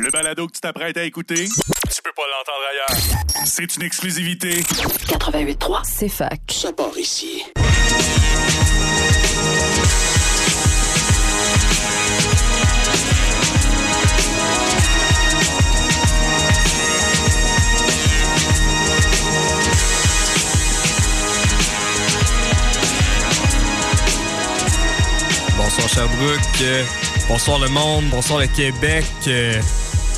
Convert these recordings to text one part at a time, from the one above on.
Le balado que tu t'apprêtes à écouter, tu peux pas l'entendre ailleurs. C'est une exclusivité. 88.3, C'est fac. Ça part ici. Bonsoir Sherbrooke, bonsoir le monde, bonsoir le Québec.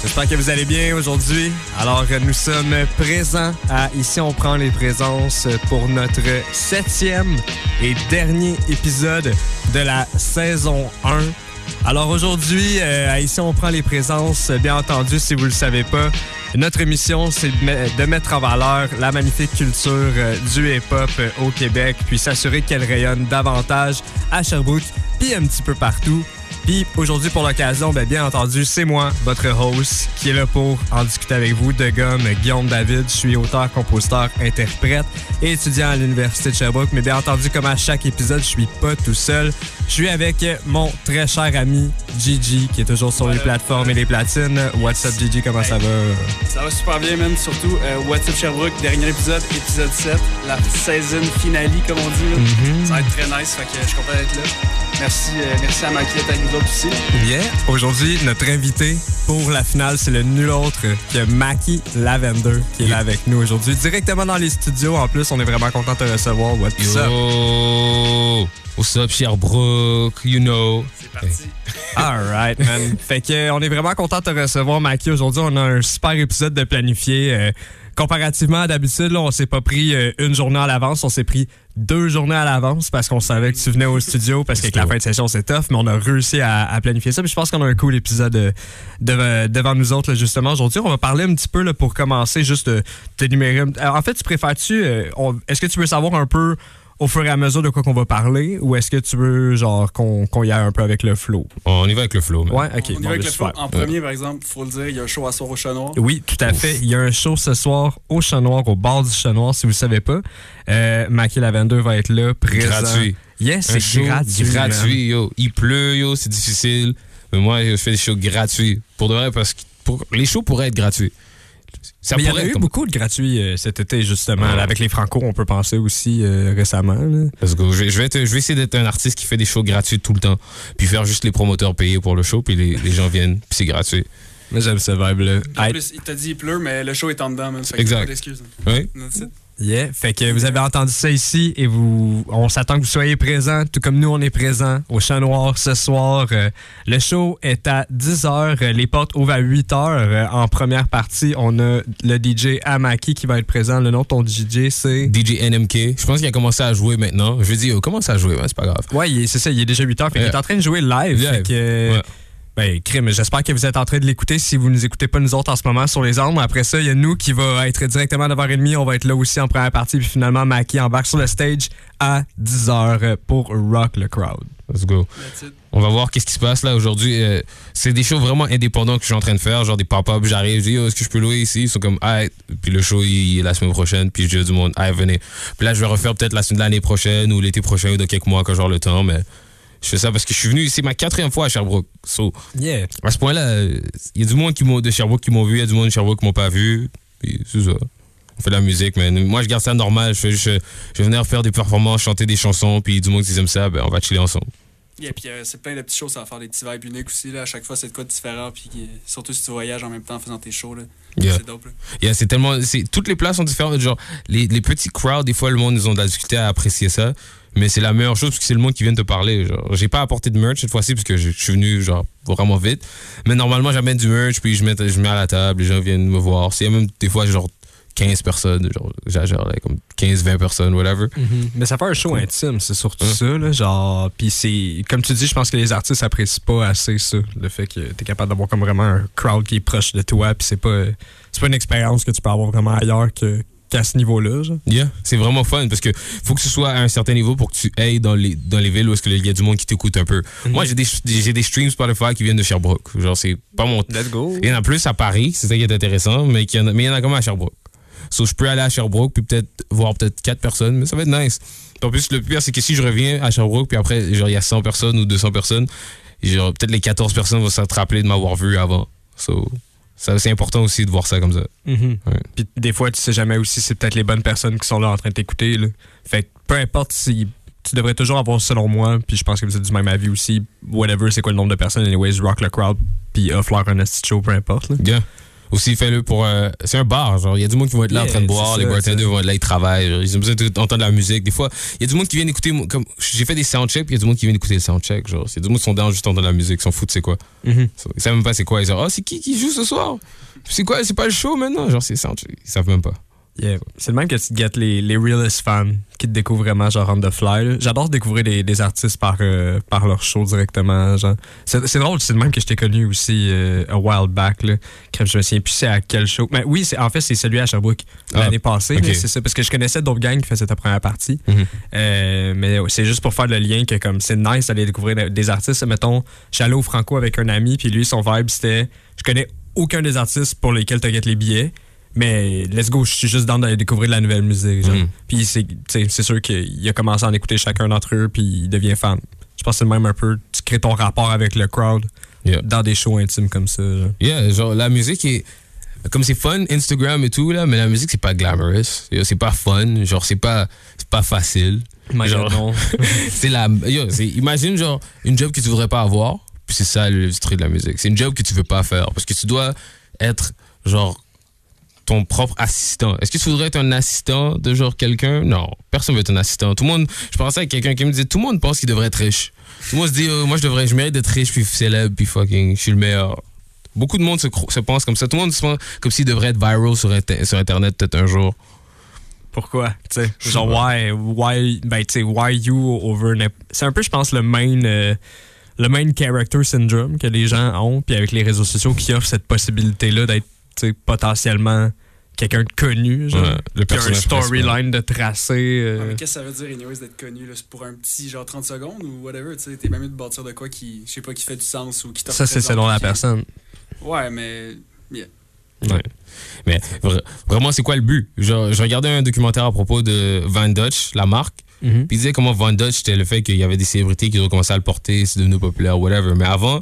J'espère que vous allez bien aujourd'hui. Alors, euh, nous sommes présents à Ici on prend les présences pour notre septième et dernier épisode de la saison 1. Alors aujourd'hui, euh, à Ici on prend les présences, bien entendu, si vous le savez pas, notre mission, c'est de, me- de mettre en valeur la magnifique culture euh, du hip-hop au Québec, puis s'assurer qu'elle rayonne davantage à Sherbrooke, puis un petit peu partout. Puis aujourd'hui, pour l'occasion, ben, bien entendu, c'est moi, votre host, qui est là pour en discuter avec vous, de gomme Guillaume David. Je suis auteur, compositeur, interprète et étudiant à l'Université de Sherbrooke. Mais bien entendu, comme à chaque épisode, je suis pas tout seul. Je suis avec mon très cher ami Gigi, qui est toujours sur les plateformes et les platines. What's up, Gigi? Comment ça va? Ça va super bien, man. Surtout, euh, What's Up Sherbrooke, dernier épisode, épisode 7, la saison finale, comme on dit. là. Mhm. Ça va être très nice, fait que je suis content d'être là. Merci, euh, merci à Maki d'être avec nous autres aussi. Yeah. Aujourd'hui, notre invité pour la finale, c'est le nul autre que Maki Lavender qui est là avec nous aujourd'hui. Directement dans les studios. En plus, on est vraiment content de te recevoir. What's up? Yo! What's up, Sherbrooke? You know. C'est parti. All right, man. fait que, euh, on est vraiment content de te recevoir, Maki. Aujourd'hui, on a un super épisode de planifié. Euh, comparativement à d'habitude, on s'est pas pris euh, une journée à l'avance, on s'est pris deux journées à l'avance parce qu'on savait que tu venais au studio parce qu'avec la fin de session, c'est tough, mais on a réussi à, à planifier ça. Puis je pense qu'on a un cool épisode euh, de- devant nous autres, là, justement. Aujourd'hui, on va parler un petit peu là, pour commencer, juste de t'énumérer. En fait, tu préfères-tu. euh, Est-ce que tu veux savoir un peu au fur et à mesure de quoi qu'on va parler ou est-ce que tu veux genre qu'on qu'on y aille un peu avec le flow? On y va avec le flow. Ouais, ok. on y bon, va avec le super. flow. En premier, par exemple, faut le dire, il y a un show à soir au Chat Noir. Oui, tout à fait. Il y a un show ce soir au Chat Noir, au bar du Chat Noir, si vous ne savez pas. Euh, Maki Lavender va être là, présent. Gratuit. Yes, c'est gratuit. gratuit, yo. Il pleut, yo, c'est difficile. Mais moi, je fais des shows gratuits. Pour de vrai, parce que pour- les shows pourraient être gratuits. Ça Mais il y en a eu comme- beaucoup de gratuits euh, cet été, justement. Ouais. là, avec les Franco, on peut penser aussi euh, récemment. là. Let's go. Je vais, je vais être- je vais essayer d'être un artiste qui fait des shows gratuits tout le temps. Puis faire juste les promoteurs payer pour le show, puis les, les gens viennent, puis c'est gratuit. Moi, j'aime ce vibe-là. En plus, il t'a dit il pleut, mais le show est en dedans, que Exact. pas d'excuses. Oui? Yeah. Fait que vous avez entendu ça ici et vous, on s'attend que vous soyez présents, tout comme nous, on est présents au Chat Noir ce soir. Euh, le show est à 10h, euh, les portes ouvrent à 8h. Euh, en première partie, on a le DJ Amaki qui va être présent. Le nom de ton DJ, c'est... DJ NMK. Je pense qu'il a commencé à jouer maintenant. Je lui dis, oh, commence à jouer, ouais, c'est pas grave. Ouais, c'est ça, il est déjà 8h. Fait qu'il Yeah. est en train de jouer live. Live. Fait que, Ouais. Ben, crime, j'espère que vous êtes en train de l'écouter si vous ne nous écoutez pas nous autres en ce moment sur les armes. Après ça, il y a nous qui va être directement à 9h30. On va être là aussi en première partie. Puis finalement, Maki embarque sur le stage à 10h pour rock le crowd. Let's go. On va voir qu'est-ce qui se passe là aujourd'hui. Euh, c'est des shows vraiment indépendants que je suis en train de faire, genre des pop-up. J'arrive, je dis, oh, est-ce que je peux louer ici? Ils sont comme, ah, puis le show il est la semaine prochaine, puis je dis du monde, ah, venez. Puis là, je vais refaire peut-être la semaine de l'année prochaine ou l'été prochain ou dans quelques mois quand j'aurai le temps, mais je fais ça parce que je suis venu, c'est ma quatrième fois à Sherbrooke. So, Yeah. à ce point-là, il y a du monde qui m'ont, de Sherbrooke qui m'ont vu, il y a du monde de Sherbrooke qui m'ont pas vu, puis c'est ça. On fait de la musique, mais moi, je garde ça normal. Je, fais juste, je vais venir faire des performances, chanter des chansons, puis du monde qui aime ça, ben, on va chiller ensemble. Et puis, euh, c'est plein de petites choses, ça va faire des petits vibes uniques aussi. Là. À chaque fois, c'est de quoi de différent. Puis, euh, surtout si tu voyages en même temps en faisant tes shows. Là. Yeah. C'est dope. Là. Yeah, c'est tellement. c'est- Toutes les places sont différentes. Genre, les, les petits crowds, des fois, le monde, ils ont de la difficulté à apprécier ça. Mais c'est la meilleure chose parce que c'est le monde qui vient te parler. Genre, j'ai pas apporté de merch cette fois-ci parce que je, suis venu, genre, vraiment vite. Mais normalement, j'amène du merch, puis je mets, je mets à la table, les gens viennent me voir. C'est même des fois, genre, 15 personnes, genre, comme 15, 20 personnes, whatever. Mais ça fait un show intime, c'est surtout ça, là, genre, puis c'est, comme tu dis, je pense que les artistes apprécient pas assez ça, le fait que t'es capable d'avoir comme vraiment un crowd qui est proche de toi, puis c'est pas, c'est pas une expérience que tu peux avoir vraiment ailleurs que, qu'à ce niveau-là, genre. Yeah, c'est vraiment fun parce que faut que ce soit à un certain niveau pour que tu ailles dans les, dans les villes où est-ce qu'il y a du monde qui t'écoute un peu. Moi, j'ai des, j'ai des streams Spotify qui viennent de Sherbrooke. Genre, c'est pas mon. Let's go. Il y en a plus à Paris, c'est ça qui est intéressant, mais il y en a, mais il y en a comme à Sherbrooke. So, je peux aller à Sherbrooke puis peut-être voir peut-être 4 personnes, mais ça va être nice. Puis en plus, le pire, c'est que si je reviens à Sherbrooke puis après, genre, il y a 100 personnes ou 200 personnes, genre, peut-être les 14 personnes vont se rappeler de m'avoir vu avant. So, c'est important aussi de voir ça comme ça. Mhm. Ouais. Puis des fois, tu sais jamais aussi, c'est peut-être les bonnes personnes qui sont là en train de t'écouter. là. Fait que peu importe si. Tu devrais toujours avoir, selon moi, puis je pense que vous êtes du même avis aussi, whatever, c'est quoi le nombre de personnes, anyways, rock le crowd, puis offre-leur un esti show, peu importe. là. Aussi, fais-le pour. euh, c'est un bar, genre. Il y a du monde qui vont être là en train de boire, les bartenders vont être là, ils travaillent. genre, Ils ont besoin d'entendre la musique. Des fois, il y a du monde qui vient écouter. Comme, j'ai fait des soundchecks, puis il y a du monde qui vient écouter le soundcheck. Genre, il y a du monde qui sont dans juste entendre la musique, ils s'en foutent, c'est quoi. Mhm. So, Ils savent même pas c'est quoi. Ils disent, oh, c'est qui qui joue ce soir? C'est quoi? C'est pas le show maintenant? Genre, c'est soundcheck. Ils savent même pas. Yeah. C'est le même que tu te guettes les, les realest fans qui te découvrent vraiment genre on the fly. J'adore découvrir des, des artistes par, euh, par leur show directement. C'est, drôle, c'est le même que je t'ai connu aussi euh, a while back. Là. Crème, je me souviens plus c'est à quel show. Mais oui, en fait, c'est celui à Sherbrooke Ah, l'année passée. c'est ça. Parce que je connaissais d'autres gangs qui faisaient ta première partie. Mhm. Euh, mais c'est juste pour faire le lien que comme c'est nice d'aller découvrir des artistes. Mettons, je suis allé au Franco avec un ami, puis lui, son vibe, c'était je connais aucun des artistes pour lesquels tu les billets. Mais let's go, je suis juste dans d'aller découvrir de la nouvelle musique. genre. Mhm. Puis c'est sûr qu'il a commencé à en écouter chacun d'entre eux, puis il devient fan. Je pense que c'est le même un peu, tu crées ton rapport avec le crowd Yeah. dans des shows intimes comme ça. genre. Yeah, genre, la musique est. Comme c'est fun, Instagram et tout, là, mais la musique, c'est pas glamorous. C'est pas fun. Genre, c'est pas, c'est pas facile. Genre- c'est la. Yo, c'est- imagine, genre, une job que tu voudrais pas avoir, puis c'est ça l'industrie de la musique. C'est une job que tu veux pas faire, parce que tu dois être, genre, ton propre assistant. Est-ce que tu voudrais être un assistant de genre quelqu'un? Non, personne veut être un assistant. Tout le monde, je pensais à quelqu'un qui me disait, tout le monde pense qu'il devrait être riche. Tout le monde se dit, oh, moi je devrais, je mérite d'être riche, puis célèbre, puis fucking, je suis le meilleur. Beaucoup de monde se, pense comme ça. Tout le monde se pense comme s'il devrait être viral sur, Inter- sur Internet peut-être un jour. Pourquoi? Tu sais, genre, why, why, ben, tu sais, why you over. C'est un peu, je pense, le main, euh, le main character syndrome que les gens ont, puis avec les réseaux sociaux qui offrent cette possibilité-là d'être, potentiellement quelqu'un de connu, genre. Ouais, le Puis un personnage storyline de tracé. euh, Ah, mais qu'est-ce que ça veut dire, anyways, d'être connu? là? C'est pour un petit, genre 30 secondes ou whatever, tu sais? T'es même mieux de bâtir de quoi qui, je sais pas, qui fait du sens ou qui ça, c'est selon la qui- personne. Ouais, mais. Ouais. Mais vra- vraiment, c'est quoi le but? Genre, je regardais un documentaire à propos de Van Dutch, la marque. Mhm. Puis il disait comment Van Dutch, c'était le fait qu'il y avait des célébrités qui ont commencé à le porter, c'est devenu populaire, whatever. Mais avant,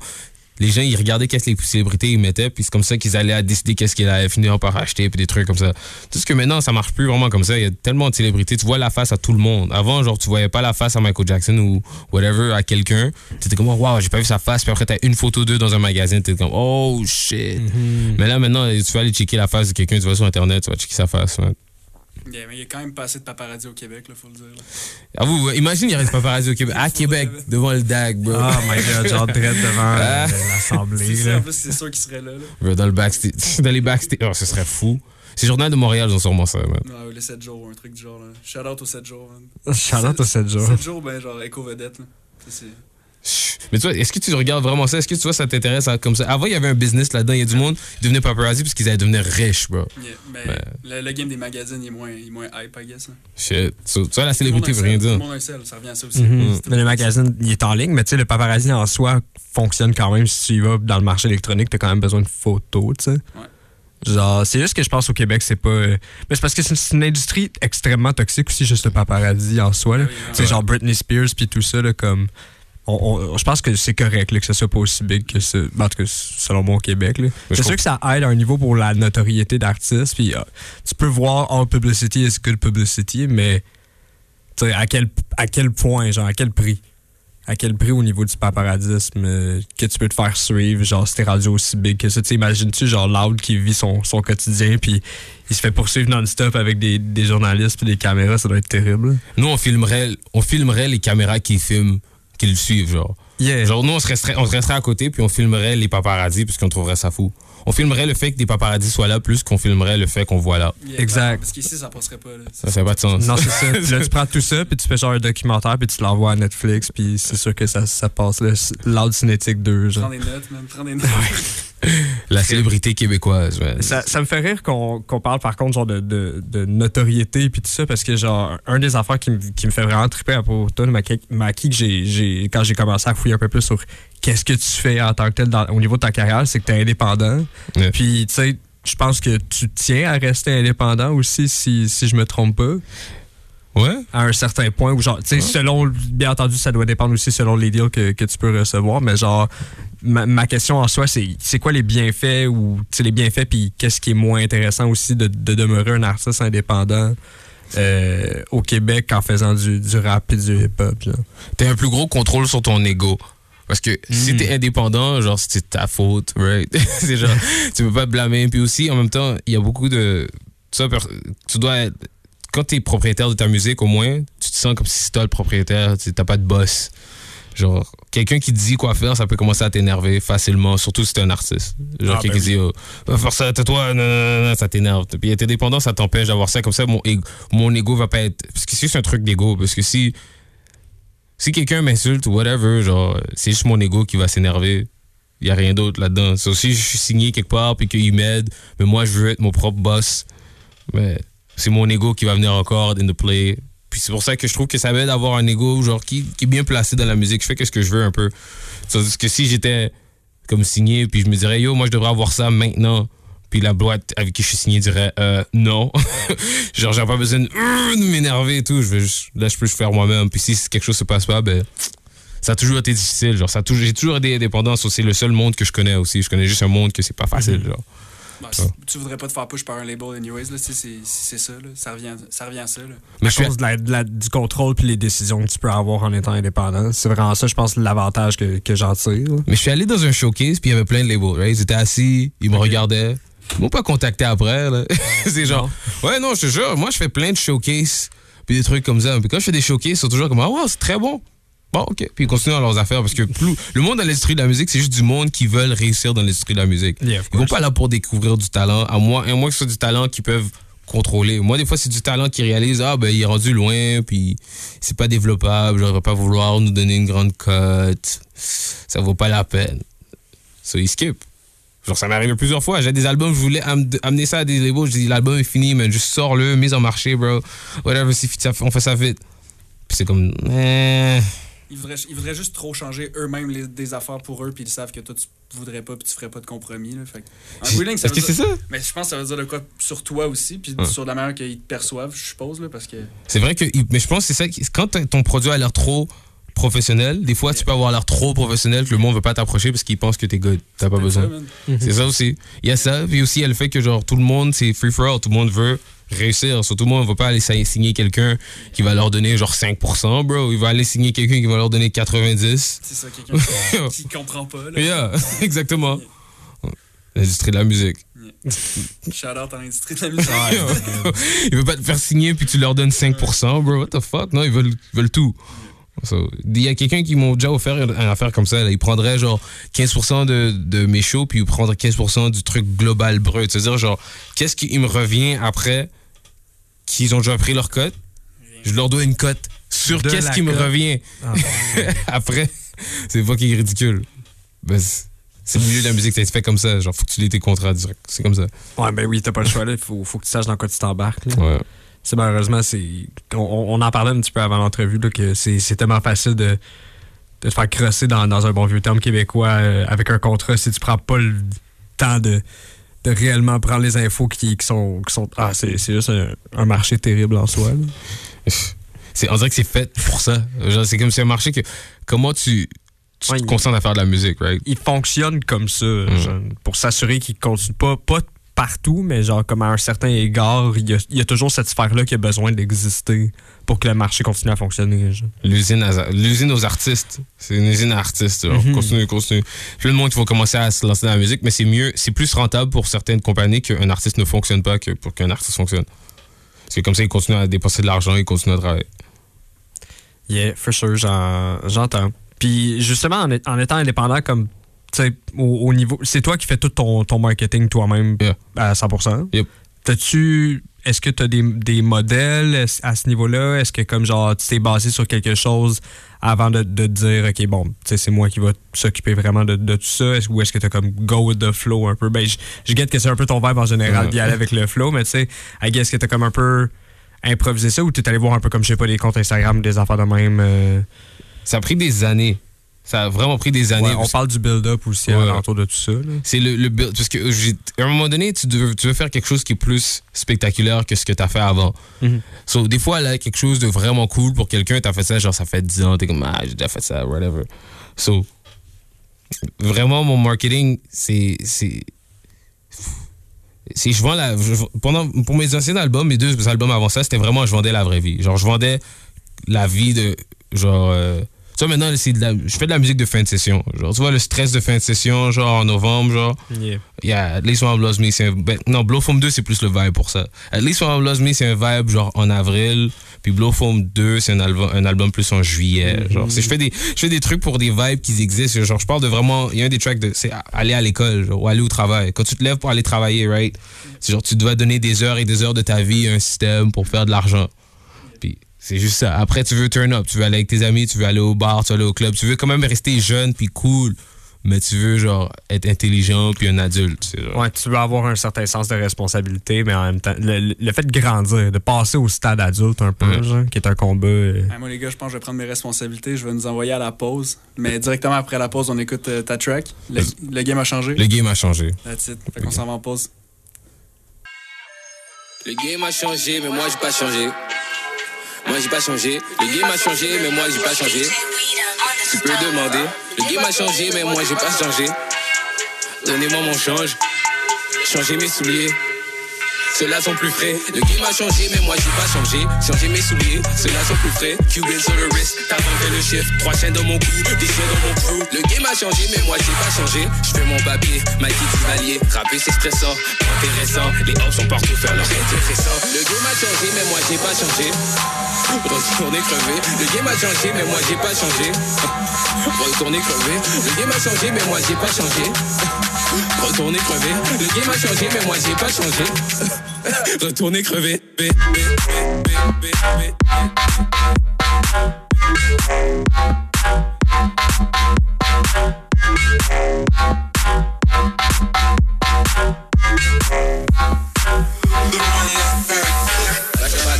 les gens, ils regardaient qu'est-ce que les célébrités ils mettaient, puis c'est comme ça qu'ils allaient à décider qu'est-ce qu'ils allaient finir par acheter, puis des trucs comme ça. Tout ce que maintenant, ça marche plus vraiment comme ça. Il y a tellement de célébrités, tu vois la face à tout le monde. Avant, genre, tu voyais pas la face à Michael Jackson ou whatever, à quelqu'un. Tu étais comme, wow, j'ai pas vu sa face, puis après, t'as une photo d'eux dans un magazine, t'es comme, oh shit. Mhm. Mais là, maintenant, tu vas aller checker la face de quelqu'un, tu vas sur Internet, tu vas checker sa face. Yeah, mais il y a quand même pas assez de paparazzi au Québec, là, faut le dire. là. Avoue, ouais, imagine, il y aurait des paparazzi au Québec. À Québec, devant le DAG, bro. Oh my god, genre, direct devant euh, Ah. l'Assemblée. C'est en plus, c'est sûr qu'il serait là. dans le backstage. Dans les backstage. Oh, ce serait fou. C'est Journal de Montréal, ils ont sûrement ça, man. Ou les 7 jours, un truc du genre. Là. Shout out aux 7 jours. man. Shout-out aux 7 jours. 7 jours, ben, genre, éco-vedette. C'est- Mais tu vois, est-ce que tu regardes vraiment ça? Est-ce que tu vois, ça t'intéresse à- comme ça? Avant, il y avait un business là-dedans. Il y a du monde qui devenait paparazzi parce qu'ils allaient devenir riches, bro. Yeah, mais Ouais. le, le game des magazines, il est moins, il est moins hype, I guess. là. Shit. So, tu vois, la célébrité veut rien Tout dire. le monde a un sel, ça revient à ça aussi. Mhm. C'est tout. Mais le magazine, il est en ligne, mais tu sais, le paparazzi en soi fonctionne quand même. Si tu y vas dans le marché électronique, t'as quand même besoin de photos, tu sais. Genre, c'est juste que je pense au Québec, c'est pas. euh, Mais c'est parce que c'est c'est une industrie extrêmement toxique aussi, juste le paparazzi en soi. là. Oui, oui, Tu sais, ouais. genre Britney Spears puis tout ça, là, comme. On- on- je pense que c'est correct là, que ce soit pas aussi big que ça. En tout cas, selon moi au Québec. C'est sûr que ça aide à un niveau pour la notoriété d'artiste. Puis euh, tu peux voir all publicity is good publicity, mais à quel, à quel point, genre, à quel prix? À quel prix au niveau du paparazzisme euh, que tu peux te faire suivre, genre, si t'es rendu aussi big que ça? Imagines-tu, genre, Loud qui vit son, son quotidien, puis il se fait poursuivre non-stop avec des, des journalistes puis des caméras, ça doit être terrible. Nous, on filmerait, on filmerait les caméras qui filment, qui le suivent, genre. Yeah. Genre, nous, on se resterait, on se resterait à côté, puis on filmerait les paparazzis, puisqu'on trouverait ça fou. On filmerait le fait que des paparazzis soient là, plus qu'on filmerait le fait qu'on voit là. Yeah, Exact. Parce qu'ici, ça passerait pas. Là. Ça fait pas de sens. Non, c'est ça. Là, tu prends tout ça, puis tu fais genre un documentaire, puis tu l'envoies à Netflix, puis c'est sûr que ça, ça passe, là. Loud Cinétique 2, genre. Prends des notes, man. Prends des notes. La célébrité québécoise, ouais. Ça, ça me fait rire qu'on parle par contre genre de, de, de notoriété puis tout ça parce que genre un des affaires qui me, qui me fait vraiment triper à propos de toi, Maki, que j'ai, j'ai, quand j'ai commencé à fouiller un peu plus sur qu'est-ce que tu fais en tant que tel dans- au niveau de ta carrière, c'est que tu es indépendant. Ouais. Puis tu sais, je pense que tu tiens à rester indépendant aussi si, si je me trompe pas. Ouais. à un certain point où genre tu sais selon bien entendu ça doit dépendre aussi selon les deals que, que tu peux recevoir mais genre ma, ma question en soi c'est c'est quoi les bienfaits ou tu sais les bienfaits puis qu'est-ce qui est moins intéressant aussi de, de demeurer un artiste indépendant euh, au Québec en faisant du, du rap et du hip-hop. T'as un plus gros contrôle sur ton ego. Parce que si Mm. t'es indépendant, genre, c'est ta faute, right? c'est genre, tu peux pas te blâmer. Puis aussi, en même temps, il y a beaucoup de. Tu dois être. Quand t'es propriétaire de ta musique, au moins, tu te sens comme si c'était toi le propriétaire, t'as pas de boss. Genre, quelqu'un qui te dit quoi faire, ça peut commencer à t'énerver facilement, surtout si t'es un artiste. Genre, Ah, quelqu'un ben qui dit, oh, faire ça, tais-toi, ça t'énerve. Puis être indépendant, ça t'empêche d'avoir ça. Comme ça, mon, ego- mon ego va pas être. Parce que c'est juste un truc d'ego. Parce que si si quelqu'un m'insulte ou whatever, genre, c'est juste mon ego qui va s'énerver. Il y a rien d'autre là-dedans. So, si je suis signé quelque part puis qu'il m'aide, mais moi, je veux être mon propre boss, mais c'est mon ego qui va venir encore in the play. Puis c'est pour ça que je trouve que ça m'aide d'avoir un ego genre qui, qui est bien placé dans la musique. Je fais ce que je veux un peu. Tandis que si j'étais comme signé puis je me dirais yo, moi je devrais avoir ça maintenant. Puis la boîte avec qui je suis signé dirait euh, non. genre j'ai pas besoin de, euh, de m'énerver et tout. Je vais juste, là je peux le faire moi-même. Puis si quelque chose se passe pas, ben ça a toujours été difficile. Genre ça a toujours, j'ai toujours été indépendant. So, C'est le seul monde que je connais aussi. Je connais juste un monde que c'est pas facile. Genre. Bah, tu voudrais pas te faire push par un label anyways, là, si c'est ça, là, ça, revient, ça revient à ça. Là. Mais à je cause de la- de la- du contrôle puis les décisions que tu peux avoir en étant indépendant c'est vraiment ça je pense l'avantage que, que j'en tire là. Mais je suis allé dans un showcase, puis il y avait plein de labels, right? Ils étaient assis, ils me regardaient. Ils m'ont pas contacté après, là. c'est genre, ouais, non, je te jure, moi, je fais plein de showcases, puis des trucs comme ça. Puis quand je fais des showcases, ils sont toujours comme, ah, ouais, c'est très bon. Bon, OK. Puis ils continuent dans leurs affaires, parce que plus, le monde dans l'industrie de la musique, c'est juste du monde qui veulent réussir dans l'industrie de la musique. Yeah, of ils vont pas là pour découvrir du talent, à moins, à moins que ce soit du talent qu'ils peuvent contrôler. Moi, des fois, c'est du talent qui réalise, ah, ben, il est rendu loin, puis c'est pas développable, il va pas vouloir nous donner une grande cote. Ça vaut pas la peine. So, ils skip. Genre, ça m'est arrivé plusieurs fois. J'ai des albums, je voulais am- amener ça à des labels. Je dis, l'album est fini, mais juste sors-le, mise en marché, bro. Whatever, on fait ça vite. Puis c'est comme, eh. Ils voudraient, ils voudraient juste trop changer eux-mêmes les- des affaires pour eux, puis ils savent que toi, tu voudrais pas, puis tu ferais pas de compromis. Là, fait ligne, ça veut que dire- ça? Mais je pense que ça veut dire de quoi sur toi aussi, puis Ouais. sur la manière qu'ils te perçoivent, je suppose, là, parce que. C'est vrai que, mais je pense que c'est ça, quand ton produit a l'air trop professionnel, des fois, tu peux avoir l'air trop professionnel que le monde veut pas t'approcher parce qu'il pense que t'es good. T'as pas besoin. C'est ça aussi. Il y a ça. Puis aussi, il y a le fait que, genre, tout le monde, c'est free for all. Tout le monde veut réussir. Surtout, monde ne va pas aller signer quelqu'un qui va leur donner, genre, 5%, bro. Il va aller signer quelqu'un qui va leur donner 90%. C'est ça, quelqu'un qui, qui comprend pas. Là. Yeah, exactement. L'industrie de la musique. Shout out à l'industrie de la musique. ils veulent pas te faire signer puis tu leur donnes 5%, bro. What the fuck? Non, ils veulent, ils veulent tout. So, Il y a quelqu'un qui m'a déjà offert une une affaire comme ça. là. Il prendrait genre 15% de, de mes shows puis il prendrait 15% du truc global brut. C'est-à-dire, genre, qu'est-ce qui me revient après qu'ils ont déjà pris leur cote? Je leur dois une cote sur qu'est-ce qui me revient Ah, après. C'est est ridicule. Ben, c'est- le milieu de la musique, ça se fait comme ça. Genre, faut que tu lis tes contrats direct. C'est comme ça. ouais ben oui t'as pas le choix là faut, faut que tu saches dans quoi tu t'embarques. Ouais. C'est malheureusement, c'est. On, on en parlait un petit peu avant l'entrevue, là, que c'est tellement facile de, de se faire crosser dans, dans un bon vieux terme québécois euh, avec un contrat si tu prends pas le temps de, de réellement prendre les infos qui, qui sont, qui sont. Ah, c'est c'est juste un, un marché terrible en soi. on dirait que c'est fait pour ça. Genre, c'est comme si un marché que. Comment tu, tu Ouais, te il- concentres à faire de la musique, right? Il fonctionne comme ça, Mm. genre, pour s'assurer qu'il continue pas, pas partout, mais genre comme à un certain égard, il y a, il y a toujours cette sphère-là qui a besoin d'exister pour que le marché continue à fonctionner. L'usine, aux artistes. C'est une usine à artistes. genre. Mhm. Continue, continue. Plein de monde qui vont commencer à se lancer dans la musique, mais c'est mieux, c'est plus rentable pour certaines compagnies qu'un artiste ne fonctionne pas que pour qu'un artiste fonctionne. Parce que comme ça, ils continuent à dépenser de l'argent, ils continuent à travailler. Yeah, for sure, j'en- j'entends. Puis justement, en, en étant indépendant comme au, au niveau. C'est toi qui fais tout ton, ton marketing toi-même Yeah. à 100%. Yep. T'as-tu. Est-ce que tu as des, des modèles est-ce- à ce niveau-là? Est-ce que comme genre tu t'es basé sur quelque chose avant de, de dire OK, bon, tu sais, c'est moi qui va s'occuper vraiment de, de tout ça? Est-ce- Ou est-ce que tu as comme go with the flow un peu? Ben, je, je guette que c'est un peu ton vibe en général Ouais. d'y aller avec le flow, mais tu sais, I guess que tu comme un peu improvisé ça ou tu allé voir un peu comme, je sais pas, des comptes Instagram, des affaires de même? euh, Ça a pris des années Ça a vraiment pris des années. Ouais, on parle du build-up aussi Ouais. autour de tout ça. C'est le, le build. Parce que à un moment donné, tu veux, tu veux faire quelque chose qui est plus spectaculaire que ce que tu as fait avant. Mhm. So, des fois, là, quelque chose de vraiment cool pour quelqu'un, tu as fait ça, genre, ça fait 10 ans, t'es comme, ah, j'ai déjà fait ça, whatever. So, vraiment, mon marketing, c'est. c'est je vends la je- pendant pour mes anciens albums mes deux albums avant ça c'était vraiment je vendais la vraie vie genre je vendais la vie de genre euh, tu vois maintenant c'est de la, je fais de la musique de fin de session genre tu vois le stress de fin de session genre en novembre genre Yeah. Yeah, At Least One Loves Me, c'est un. ben, non, Blow Foam 2, c'est plus le vibe pour ça. At Least One Loves Me, c'est un vibe genre en avril. Puis Blow Foam 2, c'est un album, un album plus en juillet. Genre, c'est- je fais des, je fais des trucs pour des vibes qui existent. Genre, je parle de vraiment. Il y a un des tracks de. C'est aller à l'école, genre, ou aller au travail. Quand tu te lèves pour aller travailler, right? C'est genre, tu dois donner des heures et des heures de ta vie à un système pour faire de l'argent. Puis c'est juste ça. Après, tu veux turn up. Tu veux aller avec tes amis, tu veux aller au bar, tu veux aller au club. Tu veux quand même rester jeune puis cool. Mais tu veux, genre, être intelligent puis un adulte. Ouais, tu veux avoir un certain sens de responsabilité, mais en même temps, le, le fait de grandir, de passer au stade adulte un peu, Ouais. genre, qui est un combat. euh, Ah, moi, les gars, je pense que je vais prendre mes responsabilités. Je vais nous envoyer à la pause. Mais directement après la pause, on écoute euh, ta track. Le, le game a changé. Le game a changé. That's it. Fait qu'on s'en va en pause. Le game a changé, mais moi j'ai pas changé. Moi j'ai pas changé. Le game a changé, mais moi j'ai pas changé. Tu peux demander. Le game a changé, mais moi j'ai pas changé. Donnez-moi mon change. Changez mes souliers. Ceux-là sont plus frais. Le game a changé, mais moi j'ai pas changé. Changez mes souliers, ceux-là sont plus frais. Cuban sur le t'as fait le chiffre. Trois chaînes dans mon cou, des chiens dans mon crew. Le game a changé, mais moi j'ai pas changé. Je fais mon papier, Mikey Duvalier. Rapper c'est stressant, intéressant. Les hops sont partout faire leur intéressant. Le game a changé, mais moi j'ai pas changé. Retourner crever. Le game a changé, mais moi j'ai pas changé. Retourner crever. Le game a changé, mais moi j'ai pas changé. Retourner crever. Le game a changé, mais moi j'ai pas changé. Retourner crever.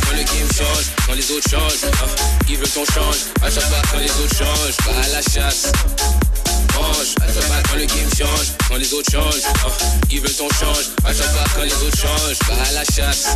Quand le game change, quand les autres changent, ah, ils veulent qu'on change. À chaque fois quand les autres changent, va à la chasse. Mange, à chaque fois quand le game change, quand les autres changent, ah, ils veulent qu'on change. À chaque fois quand les autres changent, va à la chasse.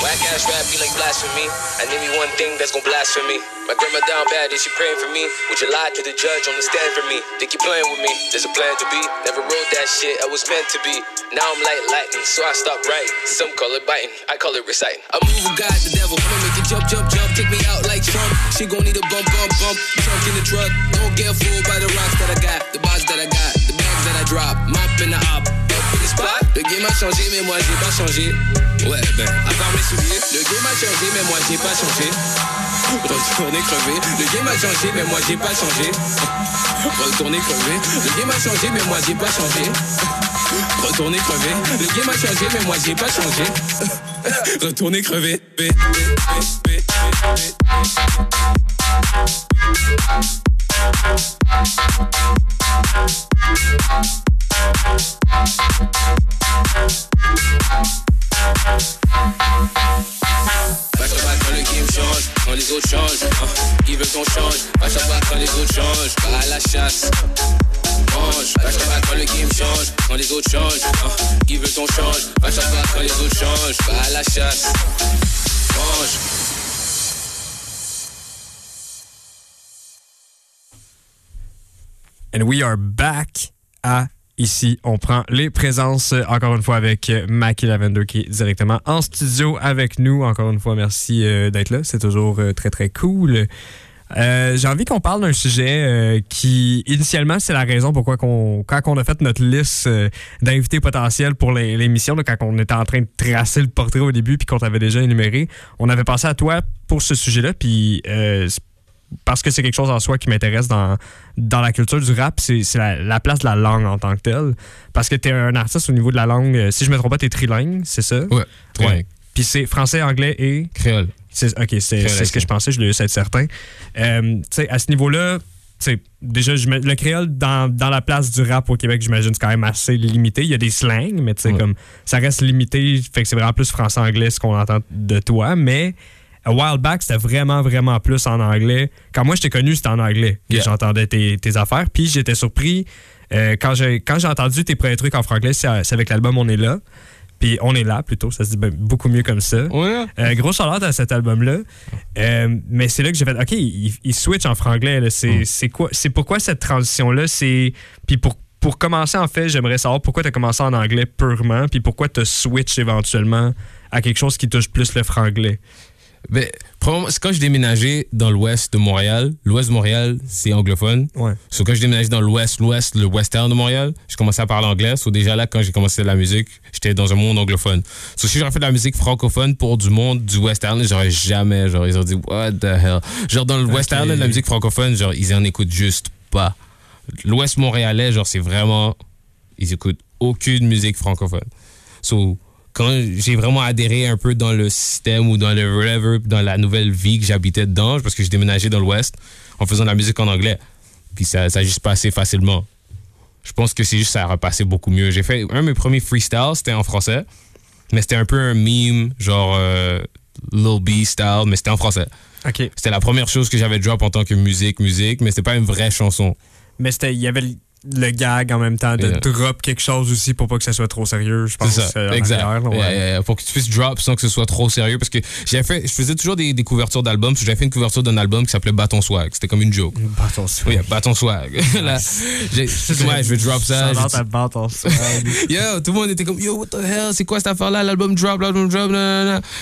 Whack ass rap be like blasphemy. I need me one thing that's gon' blasphemy. My grandma down bad, is she praying for me? Would you lie to the judge on the stand for me? Think keep playing with me? There's a plan to be. Never wrote that shit, I was meant to be. Now I'm like lightning, so I stop writing. Some call it biting, I call it reciting. I move with God, the devil. I'ma make it jump, jump, jump. Take me out like Trump. She gon' need a bump, bump, bump. Trunk in the truck. Don't get fooled by the rocks that I got, the bars that I got, the bags that I drop. Mop in the op. Up in the spot. Le game a changé, mais moi j'ai pas changé. Ouais, ben, à part mes souliers. Le game a changé, mais moi j'ai pas changé. Retourner crever. Le game a changé, mais moi j'ai pas changé. Retourner crever. Le game a changé, mais moi j'ai pas changé. Retourner crever. Le game a changé, mais moi j'ai pas changé. Retourner crever. Change, ah. À chaque quand les autres changent, va à la chasse. Mange. And we are back à ici. On prend les présences euh, encore une fois avec euh, Mackie Lavender qui est directement en studio avec nous. Encore une fois, merci euh, d'être là. C'est toujours très très cool. J'ai envie qu'on parle d'un sujet qui, initialement, c'est la raison pourquoi quand on a fait notre liste d'invités potentiels pour l'émission, quand on était en train de tracer le portrait au début puis qu'on t'avait déjà énuméré, on avait pensé à toi pour ce sujet-là. Puis parce que c'est quelque chose en soi qui m'intéresse dans, dans la culture du rap, c'est la, la place de la langue en tant que telle. Parce que tu es un artiste au niveau de la langue, euh, si je me trompe pas, tu es trilingue, c'est ça? Ouais, Ouais. bien. Puis c'est français, anglais et. Créole. Ok, c'est ce que je pensais, je l'ai eu, c'est être certain. Euh, tu sais, à ce niveau-là, déjà, je me- le créole dans, dans la place du rap au Québec, j'imagine, c'est quand même assez limité. Il y a des slangs, mais tu sais, Ouais. comme ça reste limité. Fait que c'est vraiment plus français-anglais ce qu'on entend de toi. Mais A while back, c'était vraiment, vraiment plus en anglais. Quand moi, je t'ai connu, c'était en anglais que Yeah. j'entendais tes, tes affaires. Puis j'étais surpris euh, quand j'ai quand j'ai entendu tes premiers trucs en franglais, c'est c'est avec l'album On est là. Puis On est là, plutôt. Ça se dit ben, beaucoup mieux comme ça. Ouais. Euh, gros à cet album-là. Euh, mais c'est là que j'ai fait, OK, il, il switch en franglais. là. C'est Mm. c'est quoi, c'est pourquoi cette transition-là? C'est Puis pour, pour commencer, en fait, j'aimerais savoir pourquoi tu as commencé en anglais purement, puis pourquoi tu switch éventuellement à quelque chose qui touche plus le franglais. Ben, quand je déménageais dans l'ouest de Montréal. L'ouest de Montréal, c'est anglophone. Ouais. So, quand je déménageais dans l'ouest, l'ouest, le western de Montréal, j'ai commencé à parler anglais. So, déjà là, quand j'ai commencé la musique, j'étais dans un monde anglophone. So, si j'aurais fait de la musique francophone pour du monde du western, j'aurais jamais, genre, ils auraient dit, what the hell? Genre, dans le western, là, la musique francophone, genre, ils en écoutent juste pas. L'ouest montréalais, genre, c'est vraiment, ils écoutent aucune musique francophone. So, quand j'ai vraiment adhéré un peu dans le système ou dans le whatever, dans la nouvelle vie que j'habitais dedans, parce que j'ai déménagé dans l'Ouest en faisant de la musique en anglais. Puis ça, ça a juste passé facilement. Je pense que c'est juste ça a repassé beaucoup mieux. J'ai fait un de mes premiers freestyles, c'était en français, mais c'était un peu un meme, genre euh, Lil B style, mais c'était en français. OK. C'était la première chose que j'avais drop en tant que musique, musique, mais c'était pas une vraie chanson. Mais c'était- il y avait le, gag en même temps de Yeah. drop quelque chose aussi pour pas que ça soit trop sérieux, je pense. Ça, euh, exact. arrière, là, ouais. Yeah. Pour que tu puisses drop sans que ce soit trop sérieux. Parce que j'avais fait, je faisais toujours des, des couvertures d'albums. J'avais fait une couverture d'un album qui s'appelait Bâton Swag. C'était comme une joke. Bâton swag. Oui, Bâton Swag. Là, j'ai- ouais, je vais drop ça. J'ai à bâton swag. dit, Yo, tout le monde était comme, yo, what the hell, c'est quoi cette affaire-là? L'album drop, l'album drop.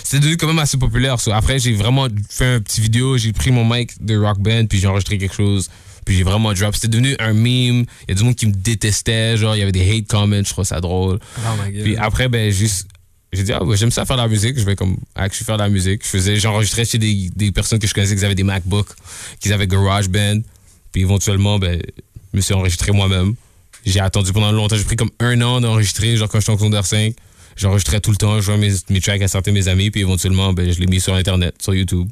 C'était devenu quand même assez populaire. ça. Après, j'ai vraiment fait un petit vidéo. J'ai pris mon mic de rock band, puis j'ai enregistré quelque chose. Puis j'ai vraiment drop. C'était devenu un meme. Il y a du monde qui me détestait. Genre, il y avait des hate comments. Je trouve ça drôle. Oh my God. Puis après, ben, juste, j'ai dit, ah, ouais, j'aime ça faire de la musique. Je vais comme, actually faire de la musique. Je faisais, j'enregistrais chez des, des personnes que je connaissais qui avaient des MacBooks, qui avaient GarageBand. Puis éventuellement, ben, je me suis enregistré moi-même. J'ai attendu pendant longtemps. J'ai pris comme un an d'enregistrer, genre quand j'étais en secondaire 5. J'enregistrais tout le temps, je jouais mes, mes tracks à certains de mes amis. Puis éventuellement, ben, je l'ai mis sur Internet, sur YouTube.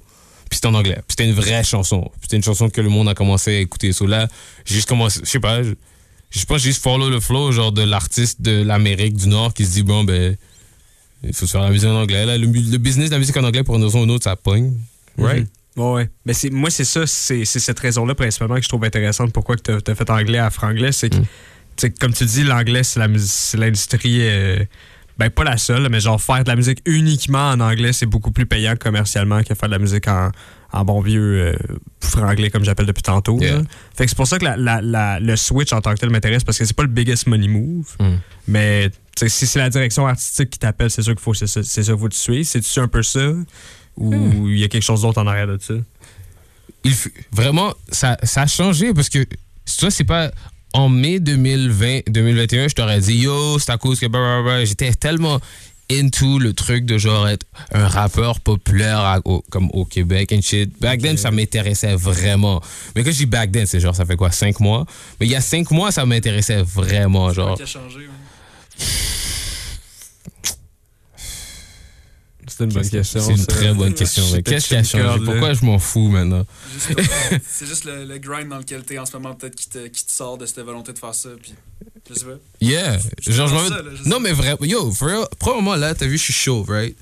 Puis c'était en anglais. Puis c'était une vraie chanson. Puis c'était une chanson que le monde a commencé à écouter. So là, j'ai juste commencé, je sais pas, je, pense juste follow le flow, genre de l'artiste de l'Amérique du Nord qui se dit, bon, ben, il faut se faire la musique en anglais. Là, le, business de la musique en anglais, pour une raison ou une autre, ça pogne. Right? Mhm. Ouais, ouais. Mais c'est, moi, c'est ça, c'est, cette raison-là principalement que je trouve intéressante. Pourquoi que t'as, t'as fait anglais à franglais, c'est que, Mm. tu comme tu dis, l'anglais, c'est, la, mus- c'est l'industrie, euh, ben pas la seule, mais genre faire de la musique uniquement en anglais, c'est beaucoup plus payant commercialement que faire de la musique en, en bon vieux euh, franglais, comme j'appelle depuis tantôt. Yeah. Fait que c'est pour ça que la, la- la- le switch en tant que tel m'intéresse parce que c'est pas le biggest money move. Mm. Mais si c'est la direction artistique qui t'appelle, c'est sûr qu'il faut, c'est ça, qu'il faut que tu suives. C'est-tu un peu ça? Ou Hmm. il y a quelque chose d'autre en arrière de ça? il vraiment, ça, ça a changé parce que ça, c'est pas. En mai 2020, 2021, je t'aurais dit, yo, c'est à cause que. J'étais tellement into le truc de genre être un rappeur populaire à- au- comme au Québec and shit. Back then, ça m'intéressait vraiment. Mais quand je dis back then, c'est genre, ça fait quoi, cinq mois? Mais il y a cinq mois, ça m'intéressait vraiment, genre. Changé, ouais? C'est une bonne question. C'est une très bonne question. Qu'est-ce qui a changé? Pourquoi je m'en fous maintenant? C'est juste le, le grind dans lequel t'es en ce moment, peut-être, qui te, qui te sort de cette volonté de faire ça. Puis, je sais pas. Yeah. Genre, je ça, là, je Non, mais vrai. Yo, for real, premièrement, là, t'as vu, je suis chauve, right?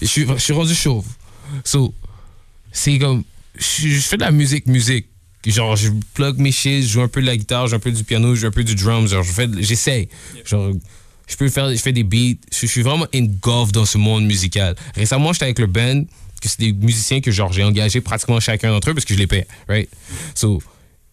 Je suis, je suis rendu chauve. So, c'est comme. Je, je fais de la musique, musique. Genre, je plug mes shit, je joue un peu de la guitare, je joue un peu du piano, je joue un peu du drum. Genre, je fais, j'essaye. Genre, je peux faire, je fais des beats. Je, suis vraiment engulfed dans ce monde musical. Récemment, j'étais avec le band, que c'est des musiciens que, genre, j'ai engagé pratiquement chacun d'entre eux parce que je les paye, right? So,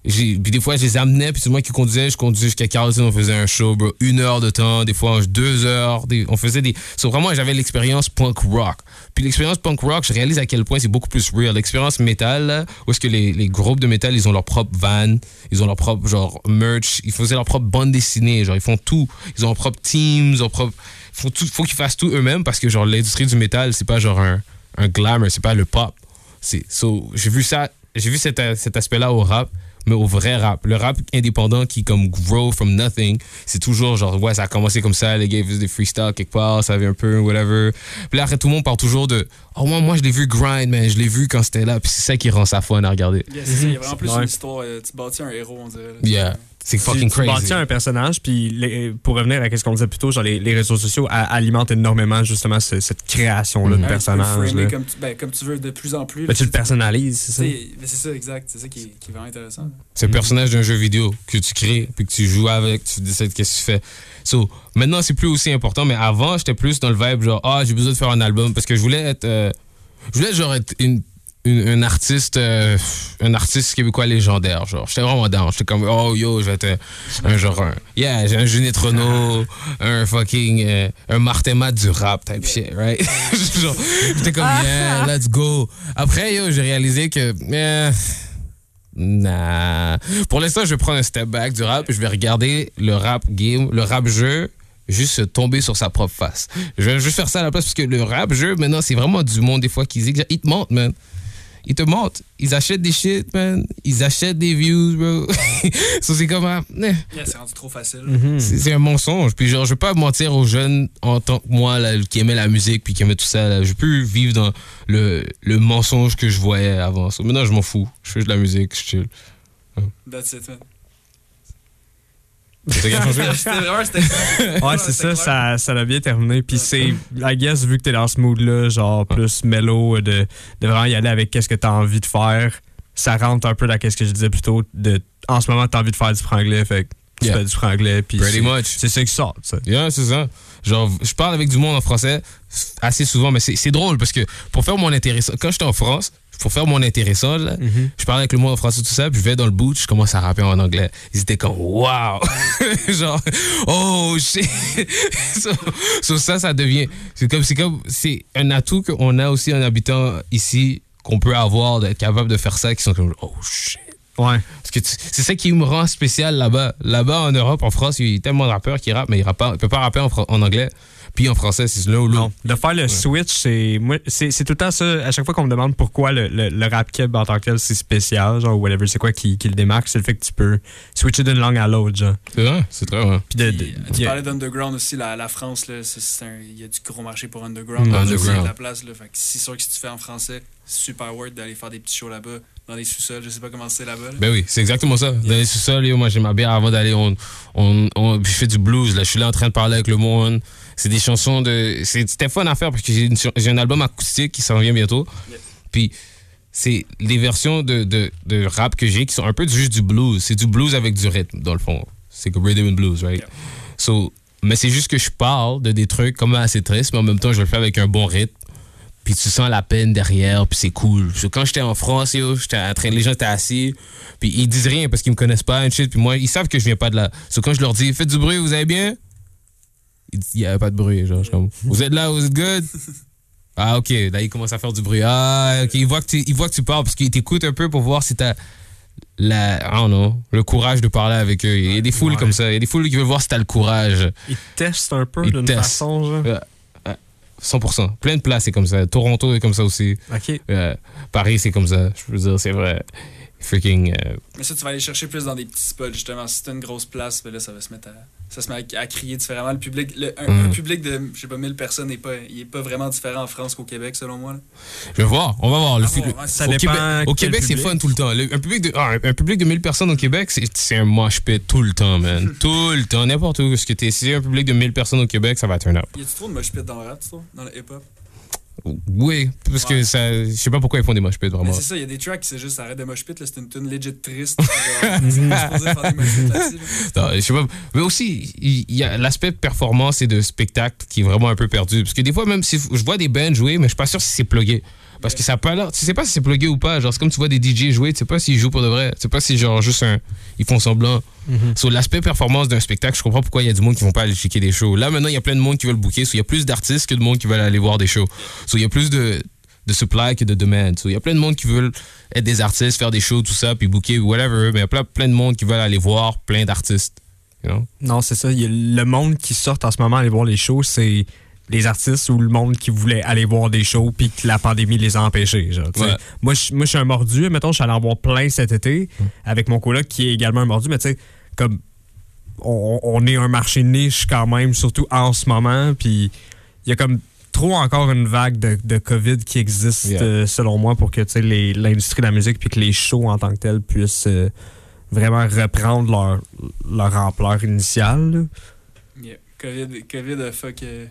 puis des fois, je les amenais, puis c'est moi qui conduisais. Je conduisais jusqu'à Carlton, on faisait un show, bro. Une heure de temps, des fois deux heures. on faisait des. So, vraiment, j'avais l'expérience punk rock. Puis l'expérience punk rock, je réalise à quel point c'est beaucoup plus real. L'expérience métal, où est-ce que les, les groupes de métal, ils ont leur propre van, ils ont leur propre, genre, merch, ils faisaient leur propre bande dessinée, genre, ils font tout. Ils ont leur propre team, ils ont leur propre. Faut, tout, faut qu'ils fassent tout eux-mêmes parce que, genre, l'industrie du métal, c'est pas genre un, un glamour, c'est pas le pop. So, j'ai vu ça, j'ai vu cet, cet aspect-là au rap, mais au vrai rap. Le rap indépendant qui, comme, grow from nothing, c'est toujours genre, ouais, ça a commencé comme ça, les gars ils faisaient des freestyles quelque part, ça avait un peu, whatever. Puis là, après, tout le monde parle toujours de, oh, moi, moi, je l'ai vu grind, man, je l'ai vu quand c'était là, puis c'est ça qui rend ça fun à regarder. Yeah, c'est ça, il y a vraiment plus Ouais. une histoire. euh, tu bâtis un héros, on dirait. là. Yeah. C'est tu, fucking tu crazy. bâtis un personnage, puis les- pour revenir à ce qu'on disait plus tôt, genre les, les réseaux sociaux a- alimentent énormément justement ce- cette création-là de tu peux personnage. là. comme tu, ben, comme tu veux de plus en plus. Ben, tu le personnalises, c'est Tu ça? ben, C'est ça, exact. C'est ça qui est, qui est vraiment intéressant. C'est le personnage d'un jeu vidéo que tu crées, puis que tu joues avec, tu décides qu'est-ce que tu fais. So, maintenant, c'est plus aussi important, mais avant, j'étais plus dans le vibe genre, ah, j'ai besoin de faire un album, parce que je voulais être. euh, je voulais genre être une, une- un artiste euh, un artiste québécois légendaire genre j'étais vraiment down j'étais comme oh yo je vais être un, genre un yeah j'ai un Juliette Renault un fucking euh, un Martin Matt du rap type shit right? J'étais comme yeah let's go après yo j'ai réalisé que eh, Nah. Pour l'instant, je vais prendre un step back du rap je vais regarder le rap game, le rap jeu, juste tomber sur sa propre face. Je vais juste faire ça à la place parce que le rap jeu, maintenant, c'est vraiment du monde des fois qui exagère. Ils te mentent, man. Ils te mentent. Ils achètent des shit, man. Ils achètent des views, bro. so, c'est comme, ah, eh. Yeah, c'est rendu trop facile. Hmm. C'est c'est un mensonge. Puis genre, je veux pas mentir aux jeunes en tant que moi là, qui aimait la musique puis qui aimait tout ça. Là. Je peux plus vivre dans le, le mensonge que je voyais avant. So, maintenant, je m'en fous. Je fais de la musique, je chill. That's it, man. C'était Ouais, c'est ça, ça, ça a bien terminé. Puis c'est, I guess, vu que t'es dans ce mood-là, genre plus mellow, de, de vraiment y aller avec qu'est-ce que t'as envie de faire, ça rentre un peu dans ce que je disais plus tôt. De, en ce moment, t'as envie de faire du franglais, fait que tu Yeah. fais du franglais. Puis Pretty much. C'est ça qui sort. Yeah, c'est ça. Genre, je parle avec du monde en français assez souvent, mais c'est drôle parce que pour faire mon intéressant, quand j'étais en France, pour faire mon intéressant, là, je parlais avec le monde en français, tout ça, puis je vais dans le boot, je commence à rapper en anglais. Ils étaient comme, wow! Genre, oh shit! so, so ça, ça devient. C'est comme, c'est comme, c'est un atout qu'on a aussi en habitant ici, qu'on peut avoir, d'être capable de faire ça, qui sont comme, oh shit! Ouais. Parce que c'est ça qui me rend spécial là-bas. Là-bas, en Europe, en France, il y a tellement de rappeurs qui rappent, mais ils ne peuvent pas rapper en, en anglais. Puis en français, c'est là ou là. Non. De faire le switch, c'est, moi, c'est, c'est tout le temps ça. À chaque fois qu'on me demande pourquoi le, le, le rap keb en tant que tel, c'est spécial, genre, whatever, c'est quoi qui, qui le démarque, c'est le fait que tu peux switcher d'une langue à l'autre, genre. C'est vrai, c'est très vrai. Puis de, euh, tu parlais d'underground aussi, la, la France, là, c'est- c'est un- il y a du gros marché pour underground. Mm, underground. Il y a de la place, là, fait que c'est sûr que si tu fais en français, c'est super worth d'aller faire des petits shows là-bas, dans les sous-sols, je sais pas comment c'est là-bas. là. Ben oui, c'est exactement ça. Dans les sous-sols, yo, moi, j'ai ma bière avant d'aller. On, on, on- je fais du blues, là. Je suis là en train de parler avec le monde. C'est des chansons de. c'est- C'était fun à faire parce que j'ai un album acoustique qui s'en vient bientôt. Puis c'est les versions de, de, de rap que j'ai qui sont un peu juste du blues. C'est du blues avec du rythme, dans le fond. C'est comme rhythm and blues, right? So, mais c'est juste que je parle de des trucs comme assez tristes, mais en même temps, je le fais avec un bon rythme. Puis tu sens la peine derrière, puis c'est cool. So, quand j'étais en France, yo, j'étais en train, les gens étaient assis, puis ils disent rien parce qu'ils me connaissent pas, and shit. Puis moi, ils savent que je viens pas de là. So, quand je leur dis, faites du bruit, vous allez bien? Il y a pas de bruit. Genre, je suis comme, vous êtes là, vous êtes good? Ah, ok. Là, ils commencent à faire du bruit. Ah, ok. Ils voient que tu, ils voient que tu parles parce qu'ils t'écoutent un peu pour voir si t'as la, I don't know, le courage de parler avec eux. Il y a des foules Ouais. comme ça. Il y a des foules qui veulent voir si t'as le courage. ils testent un peu d'une façon, genre. Ouais, ouais. 100%. Plein de places, c'est comme ça. Toronto est comme ça aussi. OK. Euh, Paris, c'est comme ça. Je veux dire, c'est vrai. Freaking. euh, Mais ça, tu vas aller chercher plus dans des petits spots, justement. Si t'as une grosse place, ben là, ça va se mettre à, ça se met à, à crier différemment. Le public, le- un, Mm. un public de, je sais pas, 1000 personnes n'est pas, il est pas vraiment différent en France qu'au Québec, selon moi. là. Je vais voir. On va voir. Le, Ah fi- bon, le- ouais, ça au dépend Québec, au quel Québec, c'est fun tout le temps. Le- un, public de, ah, un public de 1000 personnes au Québec, c'est c'est un mosh pit tout le temps, man. tout le temps. N'importe où. Parce que t'es, si c'est un public de 1000 personnes au Québec, ça va turn up. Y a-tu trop de mosh pit dans le rap, tu trouves, dans le hip-hop? Oui, parce que Ouais. ça. Je sais pas pourquoi ils font des mosh pits, vraiment. c'est ça, il y a des tracks, c'est juste arrête de mosh pit, là, c'est une tune legit triste. Je sais pas. Mais aussi, il il y a l'aspect performance et de spectacle qui est vraiment un peu perdu. Parce que des fois, même si je vois des bands jouer, mais je suis pas sûr si c'est plugué. Parce que ça a pas l'air. Tu sais pas si c'est plugué ou pas. Genre, c'est comme tu vois des DJ jouer, tu sais pas s'ils jouent pour de vrai. Tu sais pas si, genre, juste un. Ils font semblant. Sur l'aspect performance d'un spectacle, je comprends pourquoi il y a du monde qui vont pas aller checker des shows. Là, maintenant, il y a plein de monde qui veulent booker. So, il y a plus d'artistes que de monde qui veulent aller voir des shows. So, il y a plus de, de supply que de demand. So, il y a plein de monde qui veulent être des artistes, faire des shows, tout ça, puis booker, whatever. Mais il y a plein, plein de monde qui veulent aller voir plein d'artistes. You know? Non, c'est ça. Y a le monde qui sort en ce moment aller voir les shows, c'est les artistes ou le monde qui voulait aller voir des shows puis que la pandémie les a empêchés. Genre. Ouais. Moi, je moi, je suis un mordu. Mettons, je suis allé en voir plein cet été avec mon coloc qui est également un mordu. Mais tu sais, comme on, on est un marché niche quand même, surtout en ce moment. Puis il y a comme trop encore une vague de, de COVID qui existe, Yeah. euh, selon moi, pour que tu sais, les- l'industrie de la musique puis que les shows en tant que tels puissent euh, vraiment reprendre leur, leur ampleur initiale. Yeah. COVID, COVID a, fuck, euh,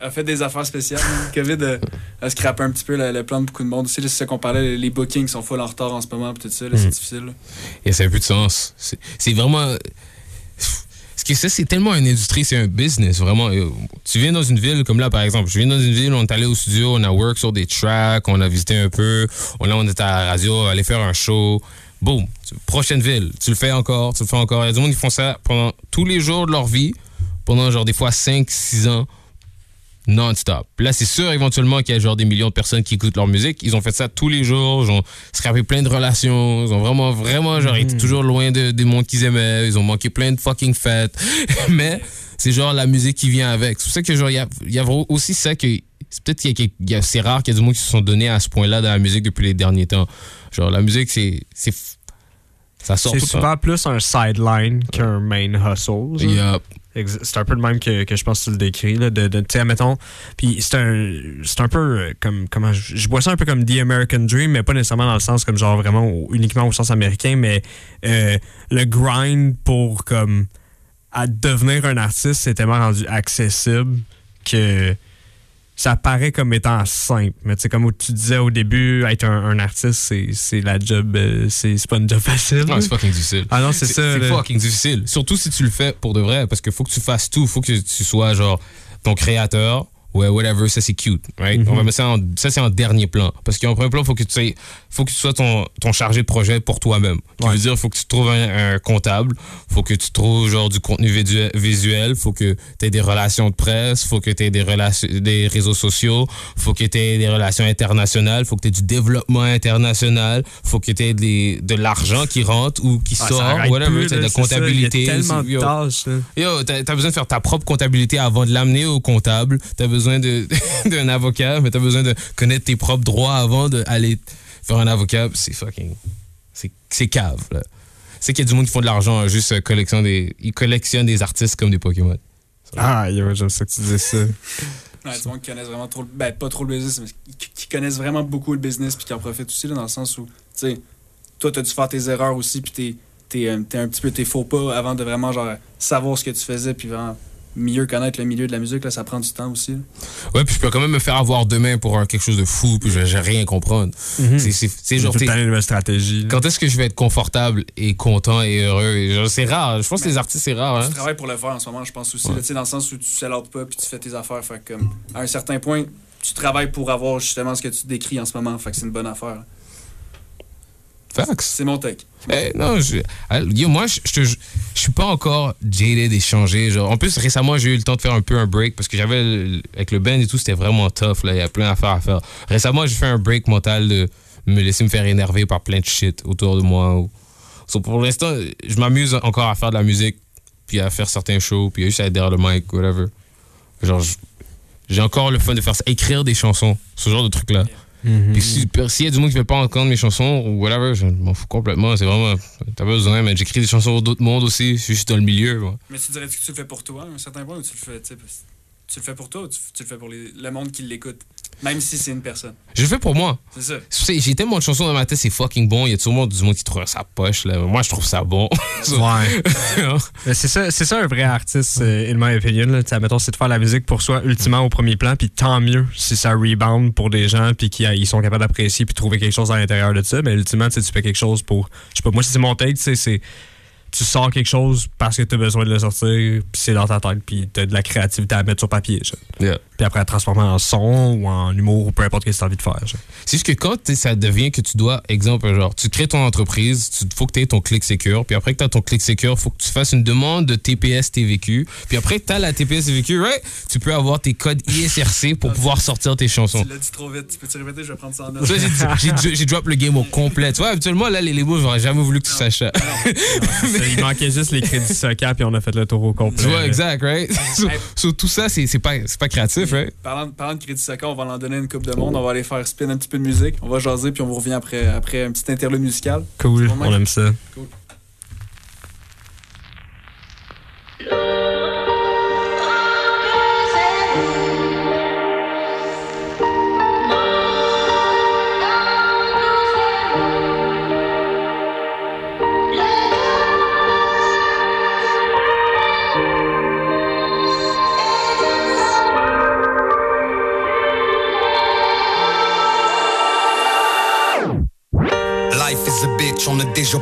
a fait des affaires spéciales. hein. COVID a, a scrappé un petit peu le, le plan de beaucoup de monde aussi. C'est ça qu'on parlait, les- bookings sont full en retard en ce moment, tout ça, c'est Mhm. difficile. là. Et ça n'a plus de sens. C'est vraiment. Ce que c'est, c'est tellement une industrie, c'est un business, vraiment. Euh, Tu viens dans une ville, comme là, par exemple, je viens dans une ville, on est allé au studio, on a work sur des tracks, on a visité un peu, on, là, on était à la radio, aller faire un show. Boum, prochaine ville, tu le fais encore, tu le fais encore. Il y a du monde qui font ça pendant tous les jours de leur vie, pendant genre des fois 5, 6 ans, non-stop. Là, c'est sûr éventuellement qu'il y a genre des millions de personnes qui écoutent leur musique. Ils ont fait ça tous les jours. Ils ont scrapé plein de relations. Ils ont vraiment, vraiment, genre, été toujours loin de, des mondes qu'ils aimaient. Ils ont manqué plein de fucking fêtes. Mais c'est genre la musique qui vient avec. C'est pour ça que, genre, il y a, y a aussi ça que. C'est peut-être qu'il y a, c'est rare qu'il y a du monde qui se sont donnés à ce point-là dans la musique depuis les derniers temps. Genre, la musique, c'est. c'est ça sort C'est temps. souvent plus un sideline qu'un main hustle. C'est un peu le même que, que je pense que tu le décris. Là, de, de, tu sais, admettons, puis c'est un, c'est un peu euh, comme, comment, je, vois ça un peu comme The American Dream, mais pas nécessairement dans le sens comme genre vraiment uniquement au sens américain, mais euh, le grind pour comme à devenir un artiste, c'est tellement rendu accessible que ça paraît comme étant simple. Mais tu sais, comme tu disais au début, être un, un artiste, c'est, c'est la job, euh, c'est, pas une job facile. Ouais, c'est fucking difficile. ah non, c'est ça. C'est fucking difficile. Surtout si tu le fais pour de vrai, parce qu'il faut que tu fasses tout. faut que tu sois genre ton créateur. Ouais, whatever, ça c'est cute, right? Mhm. On va mettre ça en, ça c'est en dernier plan. Parce qu'en premier plan, faut que tu sais, faut que tu sois ton, ton chargé de projet pour toi-même. Qui Ouais. veut dire, faut que tu trouves un, un comptable, faut que tu trouves genre du contenu visu- visuel, faut que tu aies des relations de presse, faut que tu aies des relations, des réseaux sociaux, faut que tu aies des relations internationales, faut que tu aies du développement international, faut que tu aies des, de l'argent qui rentre ou qui Ah, ça sort, whatever, là, de ça, comptabilité. Il y a tellement de tâches. là. Yo, t'as as besoin de faire ta propre comptabilité avant de l'amener au comptable. T'as besoin de- d'un avocat, mais t'as besoin de connaître tes propres droits avant d'aller faire un avocat. C'est fucking. C'est c'est cave, là. C'est qu'il y a du monde qui font de l'argent en juste euh, collection des. Ils collectionnent des artistes comme des Pokémon. Ah, yo, j'aime ça que tu dises ça. Ouais, du monde qui connaissent vraiment trop le, ben, pas trop le business, mais qui, qui connaissent vraiment beaucoup le business puis qui en profitent aussi, là, dans le sens où, tu sais, toi, t'as dû faire tes erreurs aussi puis t'es, t'es, euh, t'es un petit peu tes faux pas avant de vraiment, genre, savoir ce que tu faisais puis vraiment mieux connaître le milieu de la musique, là, ça prend du temps aussi. là. Ouais, puis je peux quand même me faire avoir demain pour un- quelque chose de fou, puis je je vais rien comprendre. C'est- C'est c'est C'est genre. tout le stratégie. là. Quand est-ce que je vais être confortable et content et heureux? C'est rare. Je pense que les artistes, c'est rare. Hein? Tu travailles pour le faire en ce moment, je pense aussi, là, tu sais, dans le sens où tu sell out pas puis tu fais tes affaires. Fait que, comme, à un certain point, tu travailles pour avoir justement ce que tu décris en ce moment. Fait que c'est une bonne affaire. Facts. C'est mon take. Eh, non, je, yo, moi, je, je, suis pas encore jaded et changé. Genre. En plus, récemment, j'ai eu le temps de faire un peu un break parce que j'avais, avec le band et tout, c'était vraiment tough. Là. Il y a plein d'affaires à faire. Récemment, j'ai fait un break mental de me laisser me faire énerver par plein de shit autour de moi. ou- So, pour l'instant, je m'amuse encore à faire de la musique, puis à faire certains shows, puis juste à être derrière le mic, whatever. Genre, j'ai encore le fun de faire ça. Écrire des chansons, ce genre de truc-là. Mhm. Puis si- s'il y a du monde qui veut pas entendre mes chansons ou whatever, je m'en fous complètement. C'est vraiment. T'as pas besoin, mais j'écris des chansons pour d'autres mondes aussi. Je suis juste dans le milieu. moi. Mais tu dirais que tu le fais pour toi à un certain point ou tu le fais, tu le fais pour toi ou tu, tu le fais pour les- le monde qui l'écoute? Même si c'est une personne. Je le fais pour moi. C'est ça. Tu sais, J'ai tellement de chansons dans ma tête, c'est fucking bon. Il y a toujours du monde qui trouve ça poche. Là. Moi, je trouve ça bon. Ouais. Mais c'est ça, c'est ça un vrai artiste, euh, in my opinion. Là. Mettons, c'est de faire la musique pour soi, ultimement au premier plan, puis tant mieux si ça rebound pour des gens, puis qu'ils ils sont capables d'apprécier, puis trouver quelque chose à l'intérieur de ça. Mais ultimement, tu sais, tu fais quelque chose pour. Je sais pas, moi, si c'est mon take, tu sais, c'est. Tu sors quelque chose parce que tu as besoin de le sortir, puis c'est dans ta tête, puis tu as de la créativité à mettre sur papier. Yeah. Puis après, à transformer en son ou en humour ou peu importe ce que tu as envie de faire. C'est juste que quand ça devient que tu dois, exemple, genre, tu crées ton entreprise, il faut que tu aies ton clic secure, puis après que tu as ton clic secure, faut que tu fasses une demande de TPS TVQ, puis après que tu as la TPS TVQ, right, tu peux avoir tes codes ISRC pour pouvoir sortir tes chansons. Tu l'as dit trop vite. Tu peux-tu répéter? Je vais prendre ça en note. J'ai- drop le game au complet. Tu vois, habituellement, là, les labels, j'aurais jamais voulu que tu saches ça. Il manquait juste les crédits soccer, puis on a fait le tour au complet. Tu vois, exact, right? So, so, tout ça, c'est c'est pas, c'est pas créatif, right? Parlant, parlant de Crédit Soccer, on va en donner une coupe de monde. On va aller faire spin un petit peu de musique. On va jaser, puis on vous revient après, après un petit interlude musical. Cool, on aime ça. Yeah.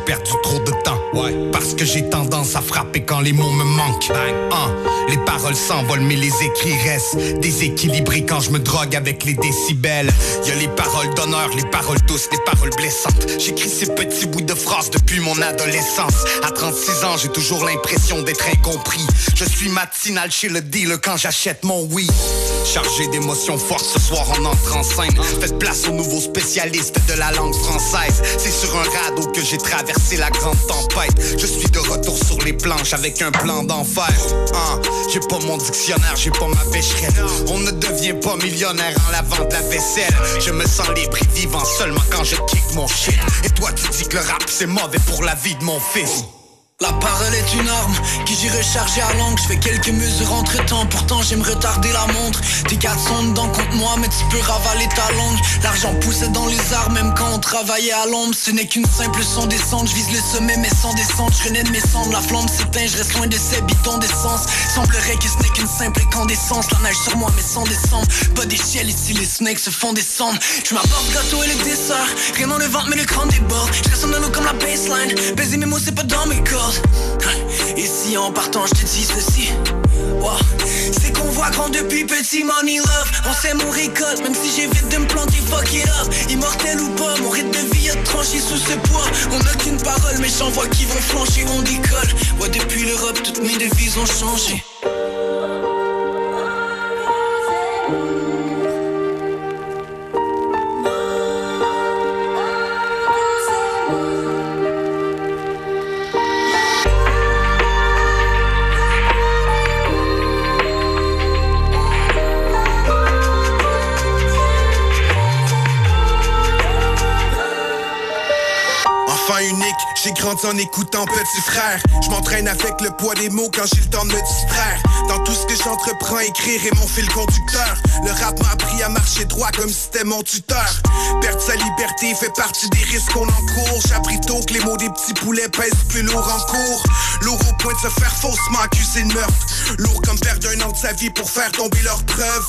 Perdu trop de temps. À frapper quand les mots me manquent. Bang. Les paroles s'envolent, mais les écrits restent déséquilibrés quand je me drogue avec les décibels. Y a les paroles d'honneur, les paroles douces, les paroles blessantes. J'écris ces petits bouts de phrases depuis mon adolescence. À 36 ans, j'ai toujours l'impression d'être incompris. Je suis matinal chez le dealer quand j'achète mon oui. Chargé d'émotions fortes ce soir en entrant en scène. Faites place au nouveau spécialiste de la langue française. C'est sur un radeau que j'ai traversé la grande tempête. Je suis de retour sur planches avec un plan d'enfer. Hein, J'ai pas mon dictionnaire, j'ai pas ma pêcherette. On ne devient pas millionnaire en lavant de la vaisselle. Je me sens libre et vivant seulement quand je kick mon shit. Et toi, tu dis que le rap c'est mauvais pour la vie de mon fils. La parole est une arme qui j'ai rechargé à langue. Je fais quelques mesures entre temps, pourtant j'aime retarder la montre. Tes quatre sont dedans contre moi, mais tu peux ravaler ta langue. L'argent poussait dans les arbres, même quand on travaillait à l'ombre. Ce n'est qu'une simple son descente. Je vise le sommet, mais sans descente. Je renais de mes cendres, la flamme s'éteint, je reste loin de ces bitons d'essence. Semblerait que ce n'est qu'une simple incandescence. La neige sur moi, mais sans descendre. Pas d'échelle ici, les snakes se font descendre. Je m'apporte gâteau et le dessert. Rien dans le ventre, mais le crâne déborde. Je reste en comme la baseline. Baiser mes mots, c'est pas dans mes cordes. Et si en partant, je te dis ceci. C'est qu'on voit grand depuis petit money love. On sait mon récolte même si j'évite de me planter fuck it up. Immortel ou pas mon rythme de vie a tranché sous ce poids. On n'a qu'une parole mais j'en vois qui vont flancher on décolle. Ouais depuis l'Europe toutes mes devises ont changé Enfant unique, j'ai grandi en écoutant petit frère. Je m'entraîne avec le poids des mots quand j'ai le temps de me distraire. Dans tout ce que j'entreprends, écrire est mon fil conducteur. Le rap m'a appris à marcher droit comme si c'était mon tuteur. Perdre sa liberté fait partie des risques qu'on encourt. J'ai appris tôt que les mots des petits poulets pèsent plus lourd en cours. Lourd au point de se faire faussement accuser de meurtre. Lourd comme perdre un an de sa vie pour faire tomber leurs preuves.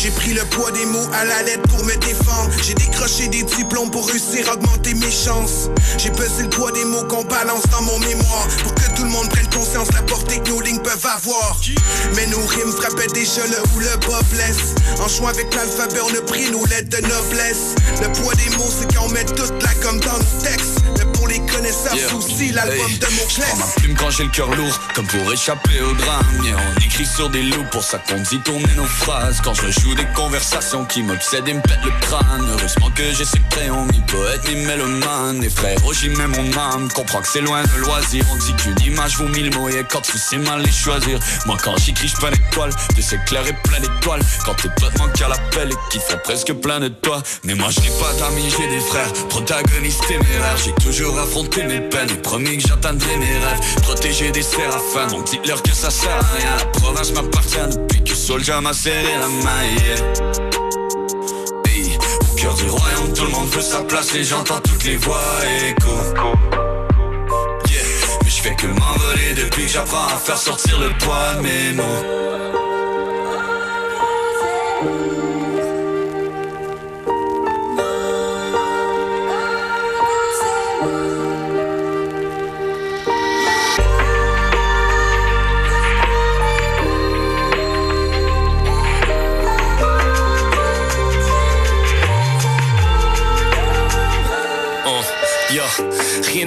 J'ai pris le poids des mots à la lettre pour me défendre. J'ai décroché des diplômes pour réussir à augmenter mes chances. J'ai pesé le poids des mots qu'on balance dans mon mémoire pour que tout le monde prenne conscience la portée que nos lignes peuvent avoir. Mais nos rimes frappaient déjà le où le bas blesse. En jouant avec l'alphabet, on a pris nos lettres de noblesse. Le poids des mots, c'est quand on met toute là comme dans nos textes. Les connaisseurs, Yeah. aussi l'album Hey, de mon Je prends ma plume quand j'ai le cœur lourd, comme pour échapper au drame. Yeah, on écrit sur des loups, pour ça qu'on dit tourner nos phrases. Quand je joue des conversations qui m'obsèdent et me pètent le crâne. Heureusement que j'ai ce crayon, ni poète, ni mélomane. Et frère, j'y mets mon âme, comprends que c'est loin de loisir. On dit qu'une image vaut mille mots, et quand tu sais mal les choisir. Moi, quand j'écris, je pas d'étoiles, de c'est clair et plein d'étoiles. Quand tes potes manquent à l'appel et qu'ils font presque plein de toi. Mais moi, je n'ai pas d'amis, j'ai des frères, protagonistes téméraires. J'ai toujours affronté mes peines, promis que j'atteindrai mes rêves. Protégé des séraphins, donc dites-leur que ça sert à rien. La province m'appartient depuis que Soldier m'a serré la main. au cœur du royaume, tout le monde veut sa place et j'entends toutes les voix écho. Yeah, mais je fais que m'envoler depuis que j'apprends à faire sortir le poids de mes mots.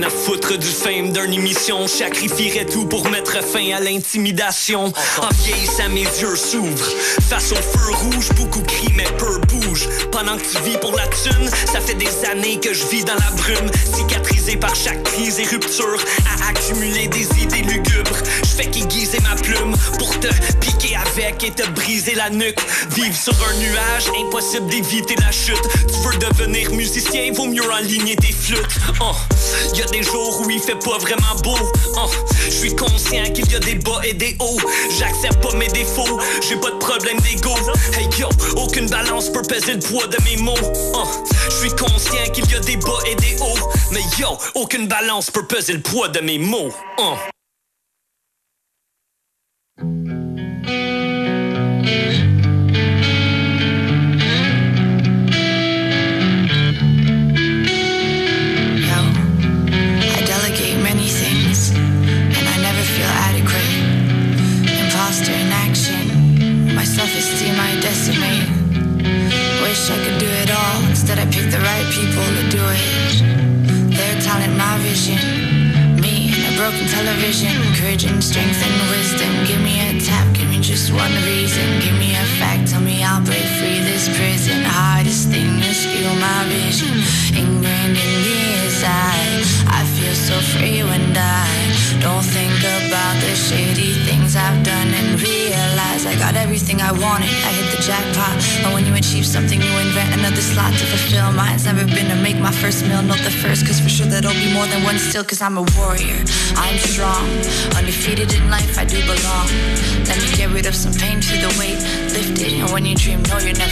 Rien à foutre du fame d'une émission. Sacrifierais tout pour mettre fin à l'intimidation. En vieillissant, mes yeux s'ouvrent. Face au feu rouge, beaucoup crient, mais peu bougent. Pendant que tu vis pour la thune, ça fait des années que je vis dans la brume. Cicatrisé par chaque crise et rupture. À accumuler des idées lugubres. Je fais qu'aiguiser ma plume pour te piquer avec et te briser la nuque. Vivre sur un nuage, impossible d'éviter la chute. Tu veux devenir musicien, vaut mieux aligner tes flûtes. Oh, y a des jours où il fait pas vraiment beau. Oh, je suis conscient qu'il y a des bas et des hauts. J'accepte pas mes défauts, j'ai pas de problème d'ego. Hey yo, aucune balance peut peser le poids de mes mots. Oh, je suis conscient qu'il y a des bas et des hauts. Mais yo, aucune balance peut peser le poids de mes mots. Oh. Wish I could do it all. Instead, I pick the right people to do it. Their talent, my vision. Me a broken television. Courage and strength and wisdom. Give me a tap, give me just one reason. Give me a fact, tell me I'll break free this prison. Hardest thing is steal my vision. Ingrained in the inside. I feel so free when I don't think about the shady things I've done and I got everything I wanted. I hit the jackpot. But when you achieve something, you invent another slot to fulfill. Mine's never been to make my first meal, not the first, cause for sure that'll be more than one still, cause I'm a warrior. I'm strong, undefeated in life, I do belong. Let me get rid of some pain, feel the weight lifted. And when you dream, know you're never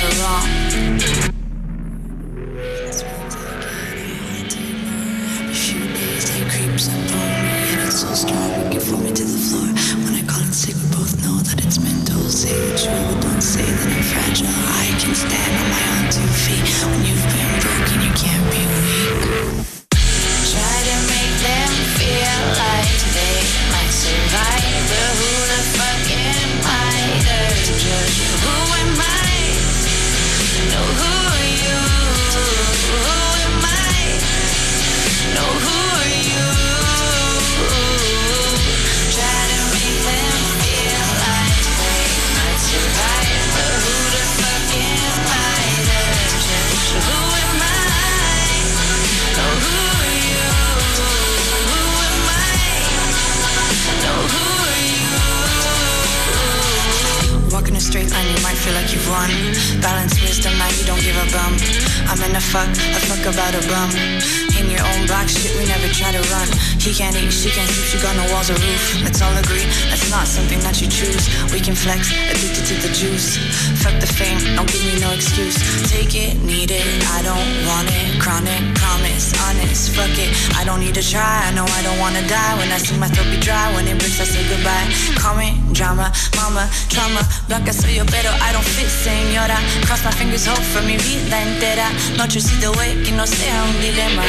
que no sea un dilema.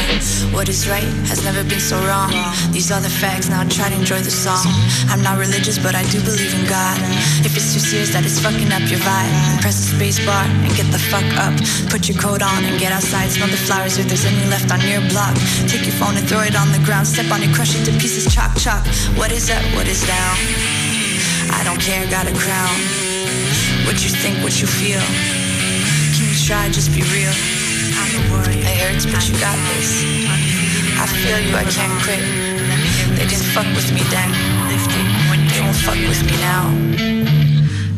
What is right has never been so wrong. These are the facts, now try to enjoy the song. I'm not religious, but I do believe in God. If it's too serious that it's fucking up your vibe, press the space bar and get the fuck up. Put your coat on and get outside, smell the flowers if there's any left on your block. Take your phone and throw it on the ground, step on it, crush it to pieces, chop chop. What is up, what is down? I don't care, got a crown. What you think, what you feel. Can you try, just be real? It hurts, but you got this. I feel you, I can't quit. They didn't fuck with me then. They won't fuck with me now.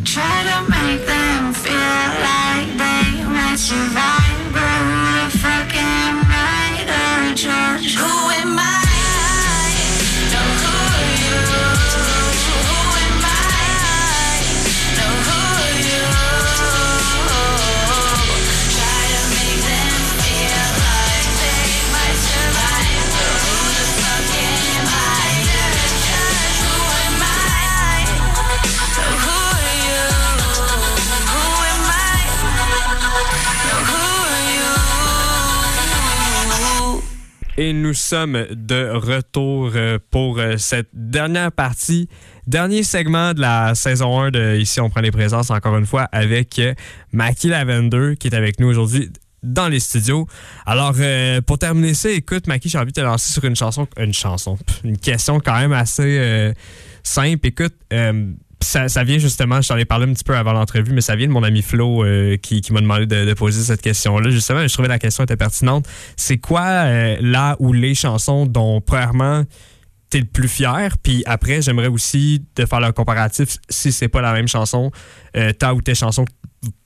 Try to make them feel like they might survive, but who the fuck am I to judge? Who am I? Et nous sommes de retour euh, pour euh, cette dernière partie, dernier segment de la saison 1 de Ici on prend les présences encore une fois avec euh, Mackie Lavender qui est avec nous aujourd'hui dans les studios. Alors pour terminer ça, écoute Mackie, j'ai envie de te lancer sur une chanson, une chanson, une question quand même assez simple. Écoute, euh, ça, vient justement, je t'en ai parlé un petit peu avant l'entrevue, mais ça vient de mon ami Flo euh, qui, m'a demandé de, de poser cette question-là. Justement, je trouvais la question était pertinente. C'est quoi euh, là ou les chansons dont, premièrement, t'es le plus fier? Puis après, j'aimerais aussi te faire le comparatif, si c'est pas la même chanson, euh, ta ou tes chansons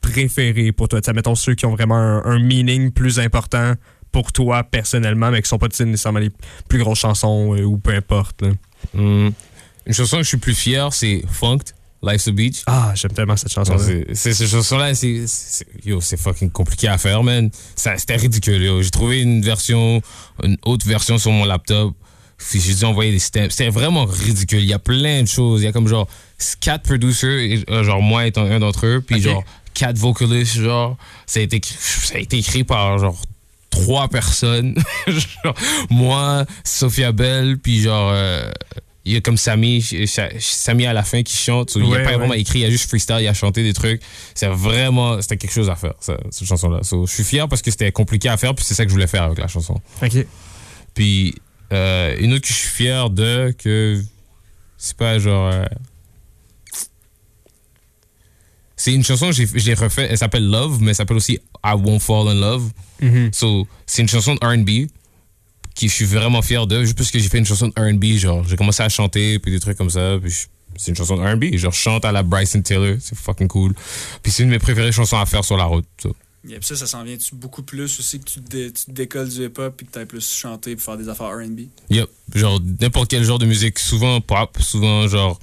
préférées pour toi? T'sais, mettons ceux qui ont vraiment un, meaning plus important pour toi personnellement, mais qui sont pas nécessairement les plus grosses chansons euh, ou peu importe. là. Hmm. Une chanson que je suis plus fier, c'est Funked, Life's a Beach. Ah, j'aime tellement cette chanson-là. C'est cette chanson-là, c'est c'est- yo, c'est fucking compliqué à faire, man. C'était ridicule, yo. J'ai trouvé une version, une autre version sur mon laptop. J'ai dû envoyer des stems. C'était vraiment ridicule. Il y a plein de choses. Il y a comme genre quatre producers, et, euh, genre moi étant un d'entre eux, puis genre quatre vocalistes, genre. Ça a été, écrit- ça a été écrit par genre trois personnes. genre, moi, Sophia Bell, puis genre. euh, il y a comme Samy, à la fin qui chante. Il Ouais, a pas ouais. vraiment écrit, il a juste freestyle, il a chanté des trucs. C'est vraiment, c'était quelque chose à faire, ça, cette chanson-là. So, je suis fier parce que c'était compliqué à faire, puis c'est ça que je voulais faire avec la chanson. OK. Puis euh, une autre que je suis fier de, que c'est pas genre. euh, c'est une chanson que j'ai- refait, elle s'appelle Love, mais elle s'appelle aussi I Won't Fall in Love. So, c'est une chanson de RB qui je suis vraiment fier de, juste parce que j'ai fait une chanson de RB, genre, j'ai commencé à chanter, puis des trucs comme ça, puis c'est une chanson de RB, genre, je chante à la Bryson Taylor, c'est fucking cool. Puis c'est une de mes préférées chansons à faire sur la route. Et puis ça, ça s'en vient-tu beaucoup plus aussi que tu te, dé- tu te décolles du hip-hop puis que tu plus chanter puis faire des affaires R&B? Yep. Genre, n'importe quel genre de musique, souvent pop, souvent genre.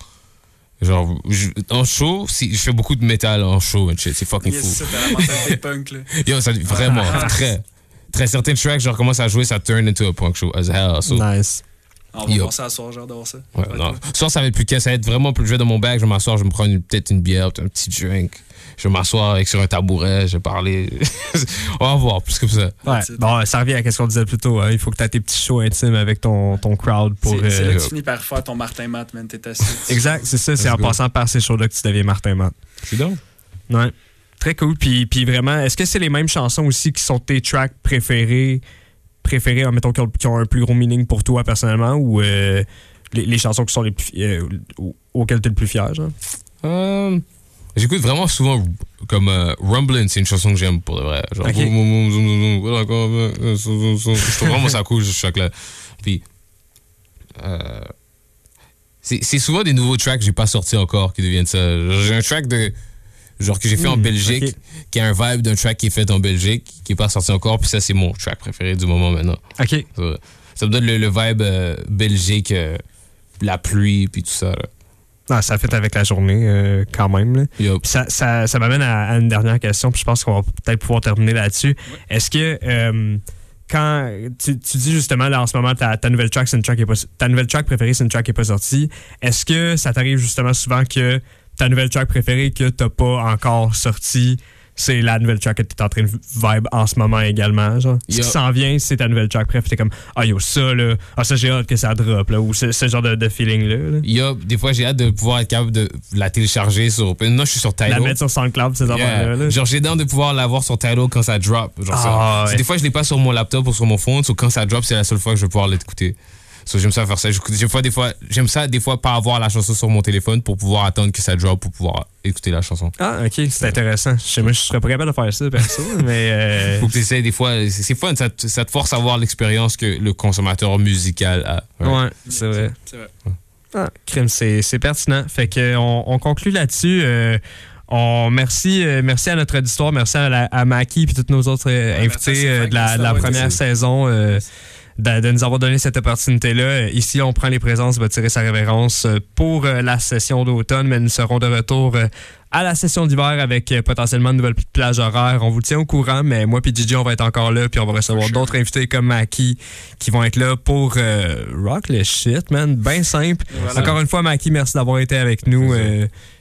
Genre, je- en show, si, je fais beaucoup de métal en show and shit, c'est fucking Yes, fou. ça, t'as la mentalité punk, là. Yo, ça, vraiment, très. Très certains tracks, genre, commence à jouer, ça turn into a punk show as hell. So, Nice. On va Yo. ça à soir, genre d'avoir ça. Ouais, non. Soit ça va être plus que ça va être vraiment plus. Je vais dans mon bag, je vais m'asseoir, je vais me prendre une- peut-être une bière, peut-être un petit drink. Je vais m'asseoir avec sur un tabouret, je vais parler. On va voir, plus comme ça. Ouais. Bon, ça revient à ce qu'on disait plus tôt. hein. Il faut que tu aies tes petits shows intimes avec ton, ton crowd pour. C'est c'est là euh, que tu finis par faire ton Martin Matt, man. T'es assis. Exact, c'est ça. C'est en go. passant par ces shows-là que tu deviens Martin Matt. Suis donc. Ouais. Très cool. Puis, puis vraiment, est-ce que c'est les mêmes chansons aussi qui sont tes tracks préférés, préférés, mettons, qui ont, qui ont un plus gros meaning pour toi personnellement, ou euh, les, les chansons qui sont les plus, euh, au- auxquelles tu es le plus fier, genre? Euh, J'écoute vraiment souvent comme euh, Rumblin', c'est une chanson que j'aime pour de vrai. Genre, je trouve vraiment ça cool, ce track-là. Puis, c'est souvent des nouveaux tracks que j'ai pas sortis encore qui deviennent ça. J'ai un track de genre que j'ai fait en Hmm, Belgique, qui a un vibe d'un track qui est fait en Belgique, qui est pas sorti encore, puis ça c'est mon track préféré du moment maintenant. OK. Ça, ça me donne le, le vibe euh, Belgique, euh, la pluie, puis tout ça. là. Ah, ça fait avec la journée euh, quand même. Là. Ça, ça, ça m'amène à, à une dernière question, puis je pense qu'on va peut-être pouvoir terminer là-dessus. Est-ce que euh, quand tu, tu dis justement là en ce moment ta, ta nouvelle track, c'est une track qui est pas, ta nouvelle track préférée, c'est une track qui n'est pas sortie, est-ce que ça t'arrive justement souvent que ta nouvelle track préférée que t'as pas encore sortie, c'est la nouvelle track que tu es en train de vibe en ce moment également, genre? Ce qui s'en vient, c'est ta nouvelle track préférée, t'es comme Ah yo, ça là, ah ça j'ai hâte que ça drop là, ou ce, ce genre de, de feeling-là. là. Il y a, des fois, j'ai hâte de pouvoir être capable de la télécharger sur. Maintenant, je suis sur Tidal. La mettre sur SoundCloud, ces Yeah. là. Genre, j'ai hâte de pouvoir l'avoir sur Tidal quand ça drop. Genre. Ah, ouais. Des fois, je l'ai pas sur mon laptop ou sur mon phone. So, quand ça drop, c'est la seule fois que je vais pouvoir l'écouter. So, j'aime ça faire ça. Des fois, des fois, j'aime ça, des fois, pas avoir la chanson sur mon téléphone pour pouvoir attendre que ça drop pour pouvoir écouter la chanson. Ah, ok, c'est intéressant. Je sais moi, je serais pas capable de faire ça, perso, mais. euh, Faut que tu essaies, des fois, c'est c'est fun, ça te, ça te force à voir l'expérience que le consommateur musical a. ouais, c'est vrai. C'est vrai. Ah, crime, c'est c'est pertinent. Fait que on, on conclut là-dessus. euh, on, merci, euh, merci à notre auditoire, merci à, la, à Maki et tous nos autres euh, Ouais, invités euh, de la, de première saison. De, de nous avoir donné cette opportunité-là. Ici, on prend les présences, va tirer sa révérence euh, pour euh, la session d'automne, mais nous serons de retour euh, à la session d'hiver avec potentiellement une nouvelle plage horaire. On vous tient au courant, mais moi puis Gigi, on va être encore là, puis on va recevoir d'autres invités comme Maki qui vont être là pour euh, rock le shit, man. Bien simple. Voilà. Encore une fois, Maki, merci d'avoir été avec nous.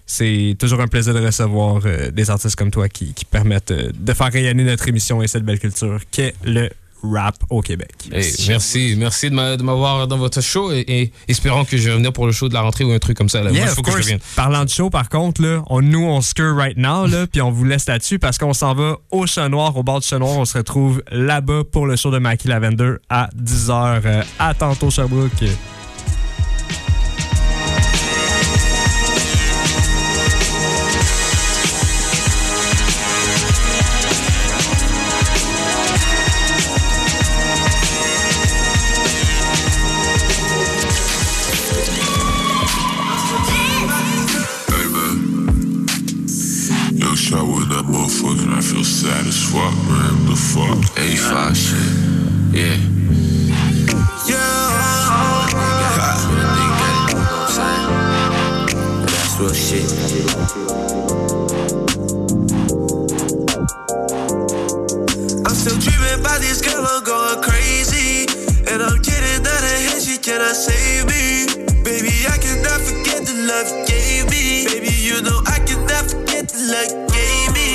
C'est toujours un plaisir de recevoir euh, des artistes comme toi qui, qui permettent euh, de faire rayonner notre émission et cette belle culture qu'est le rap au Québec. Hey, merci, merci de m'a- de m'avoir dans votre show et, et espérons que je vais venir pour le show de la rentrée ou un truc comme ça. Là. Yeah, faut que je course. revienne. Parlant de show, par contre, là, on, nous, on scure right now, là, puis on vous laisse là-dessus parce qu'on s'en va au Chat Noir, au bord du Chat Noir. On se retrouve là-bas pour le show de Mackie Lavender à 10h. Euh, à tantôt, Sherbrooke. 85 shit. Yeah. Yeah. That's shit. I'm still dreaming about this girl, I'm going crazy. And I'm getting out of here, she cannot save me. Baby, I cannot forget the love you gave me. Baby, you know I cannot forget the love you gave me.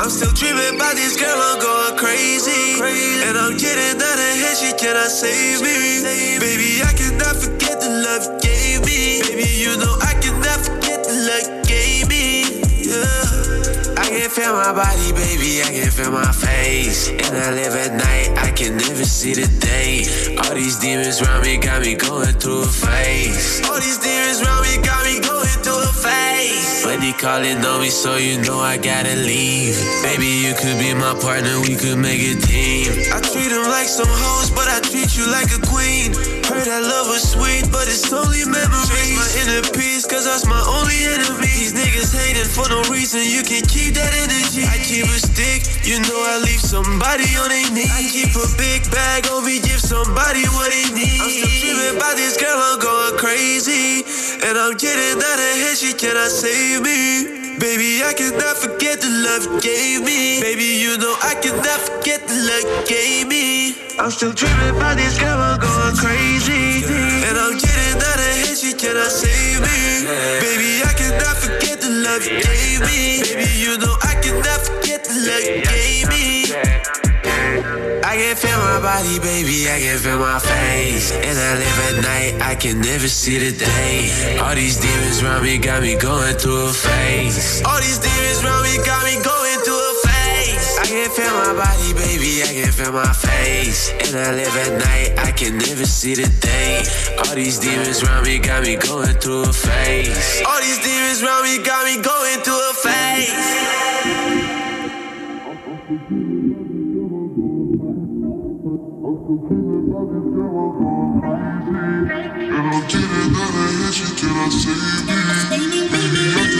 I'm still dreaming about this girl, I'm going crazy crazy. And I'm getting out of hand, she cannot save me. Baby, I cannot forget the love you gave me. Baby, you know I cannot forget the love you gave me. Yeah. I can feel my body, baby, I can feel my face. And I live at night, I can never see the day. All these demons round me got me going through a phase. All these demons round me got me going phase. But they calling on me, so you know I gotta leave. Baby, you could be my partner, we could make a team. I treat them like some hoes, but I treat you like a queen. Heard that love was sweet, but it's only memories. Change my inner peace, cause that's my only enemy. These niggas hating for no reason, you can keep that energy. I keep a stick, you know I leave somebody on their knees. I keep a big bag on me, give somebody what they need. Save me. Baby, I cannot forget the love you gave me. Baby, you know I cannot forget the love you gave me. I'm still dreaming about this girl, going crazy. And I'm getting out of here, she cannot save me. Baby, I cannot forget the love you gave me. Baby, you know I cannot forget the love you gave me. I can feel my body, baby, I can feel my face. And I live at night, I can never see the day. All these demons around me got me going through a phase. All these demons around me got me going through a phase. I can feel my body, baby, I can feel my face. And I live at night, I can never see the day. All these demons around me got me going through a phase. All these demons around me got me going through a phase. And I'm getting out of here, she cannot save me.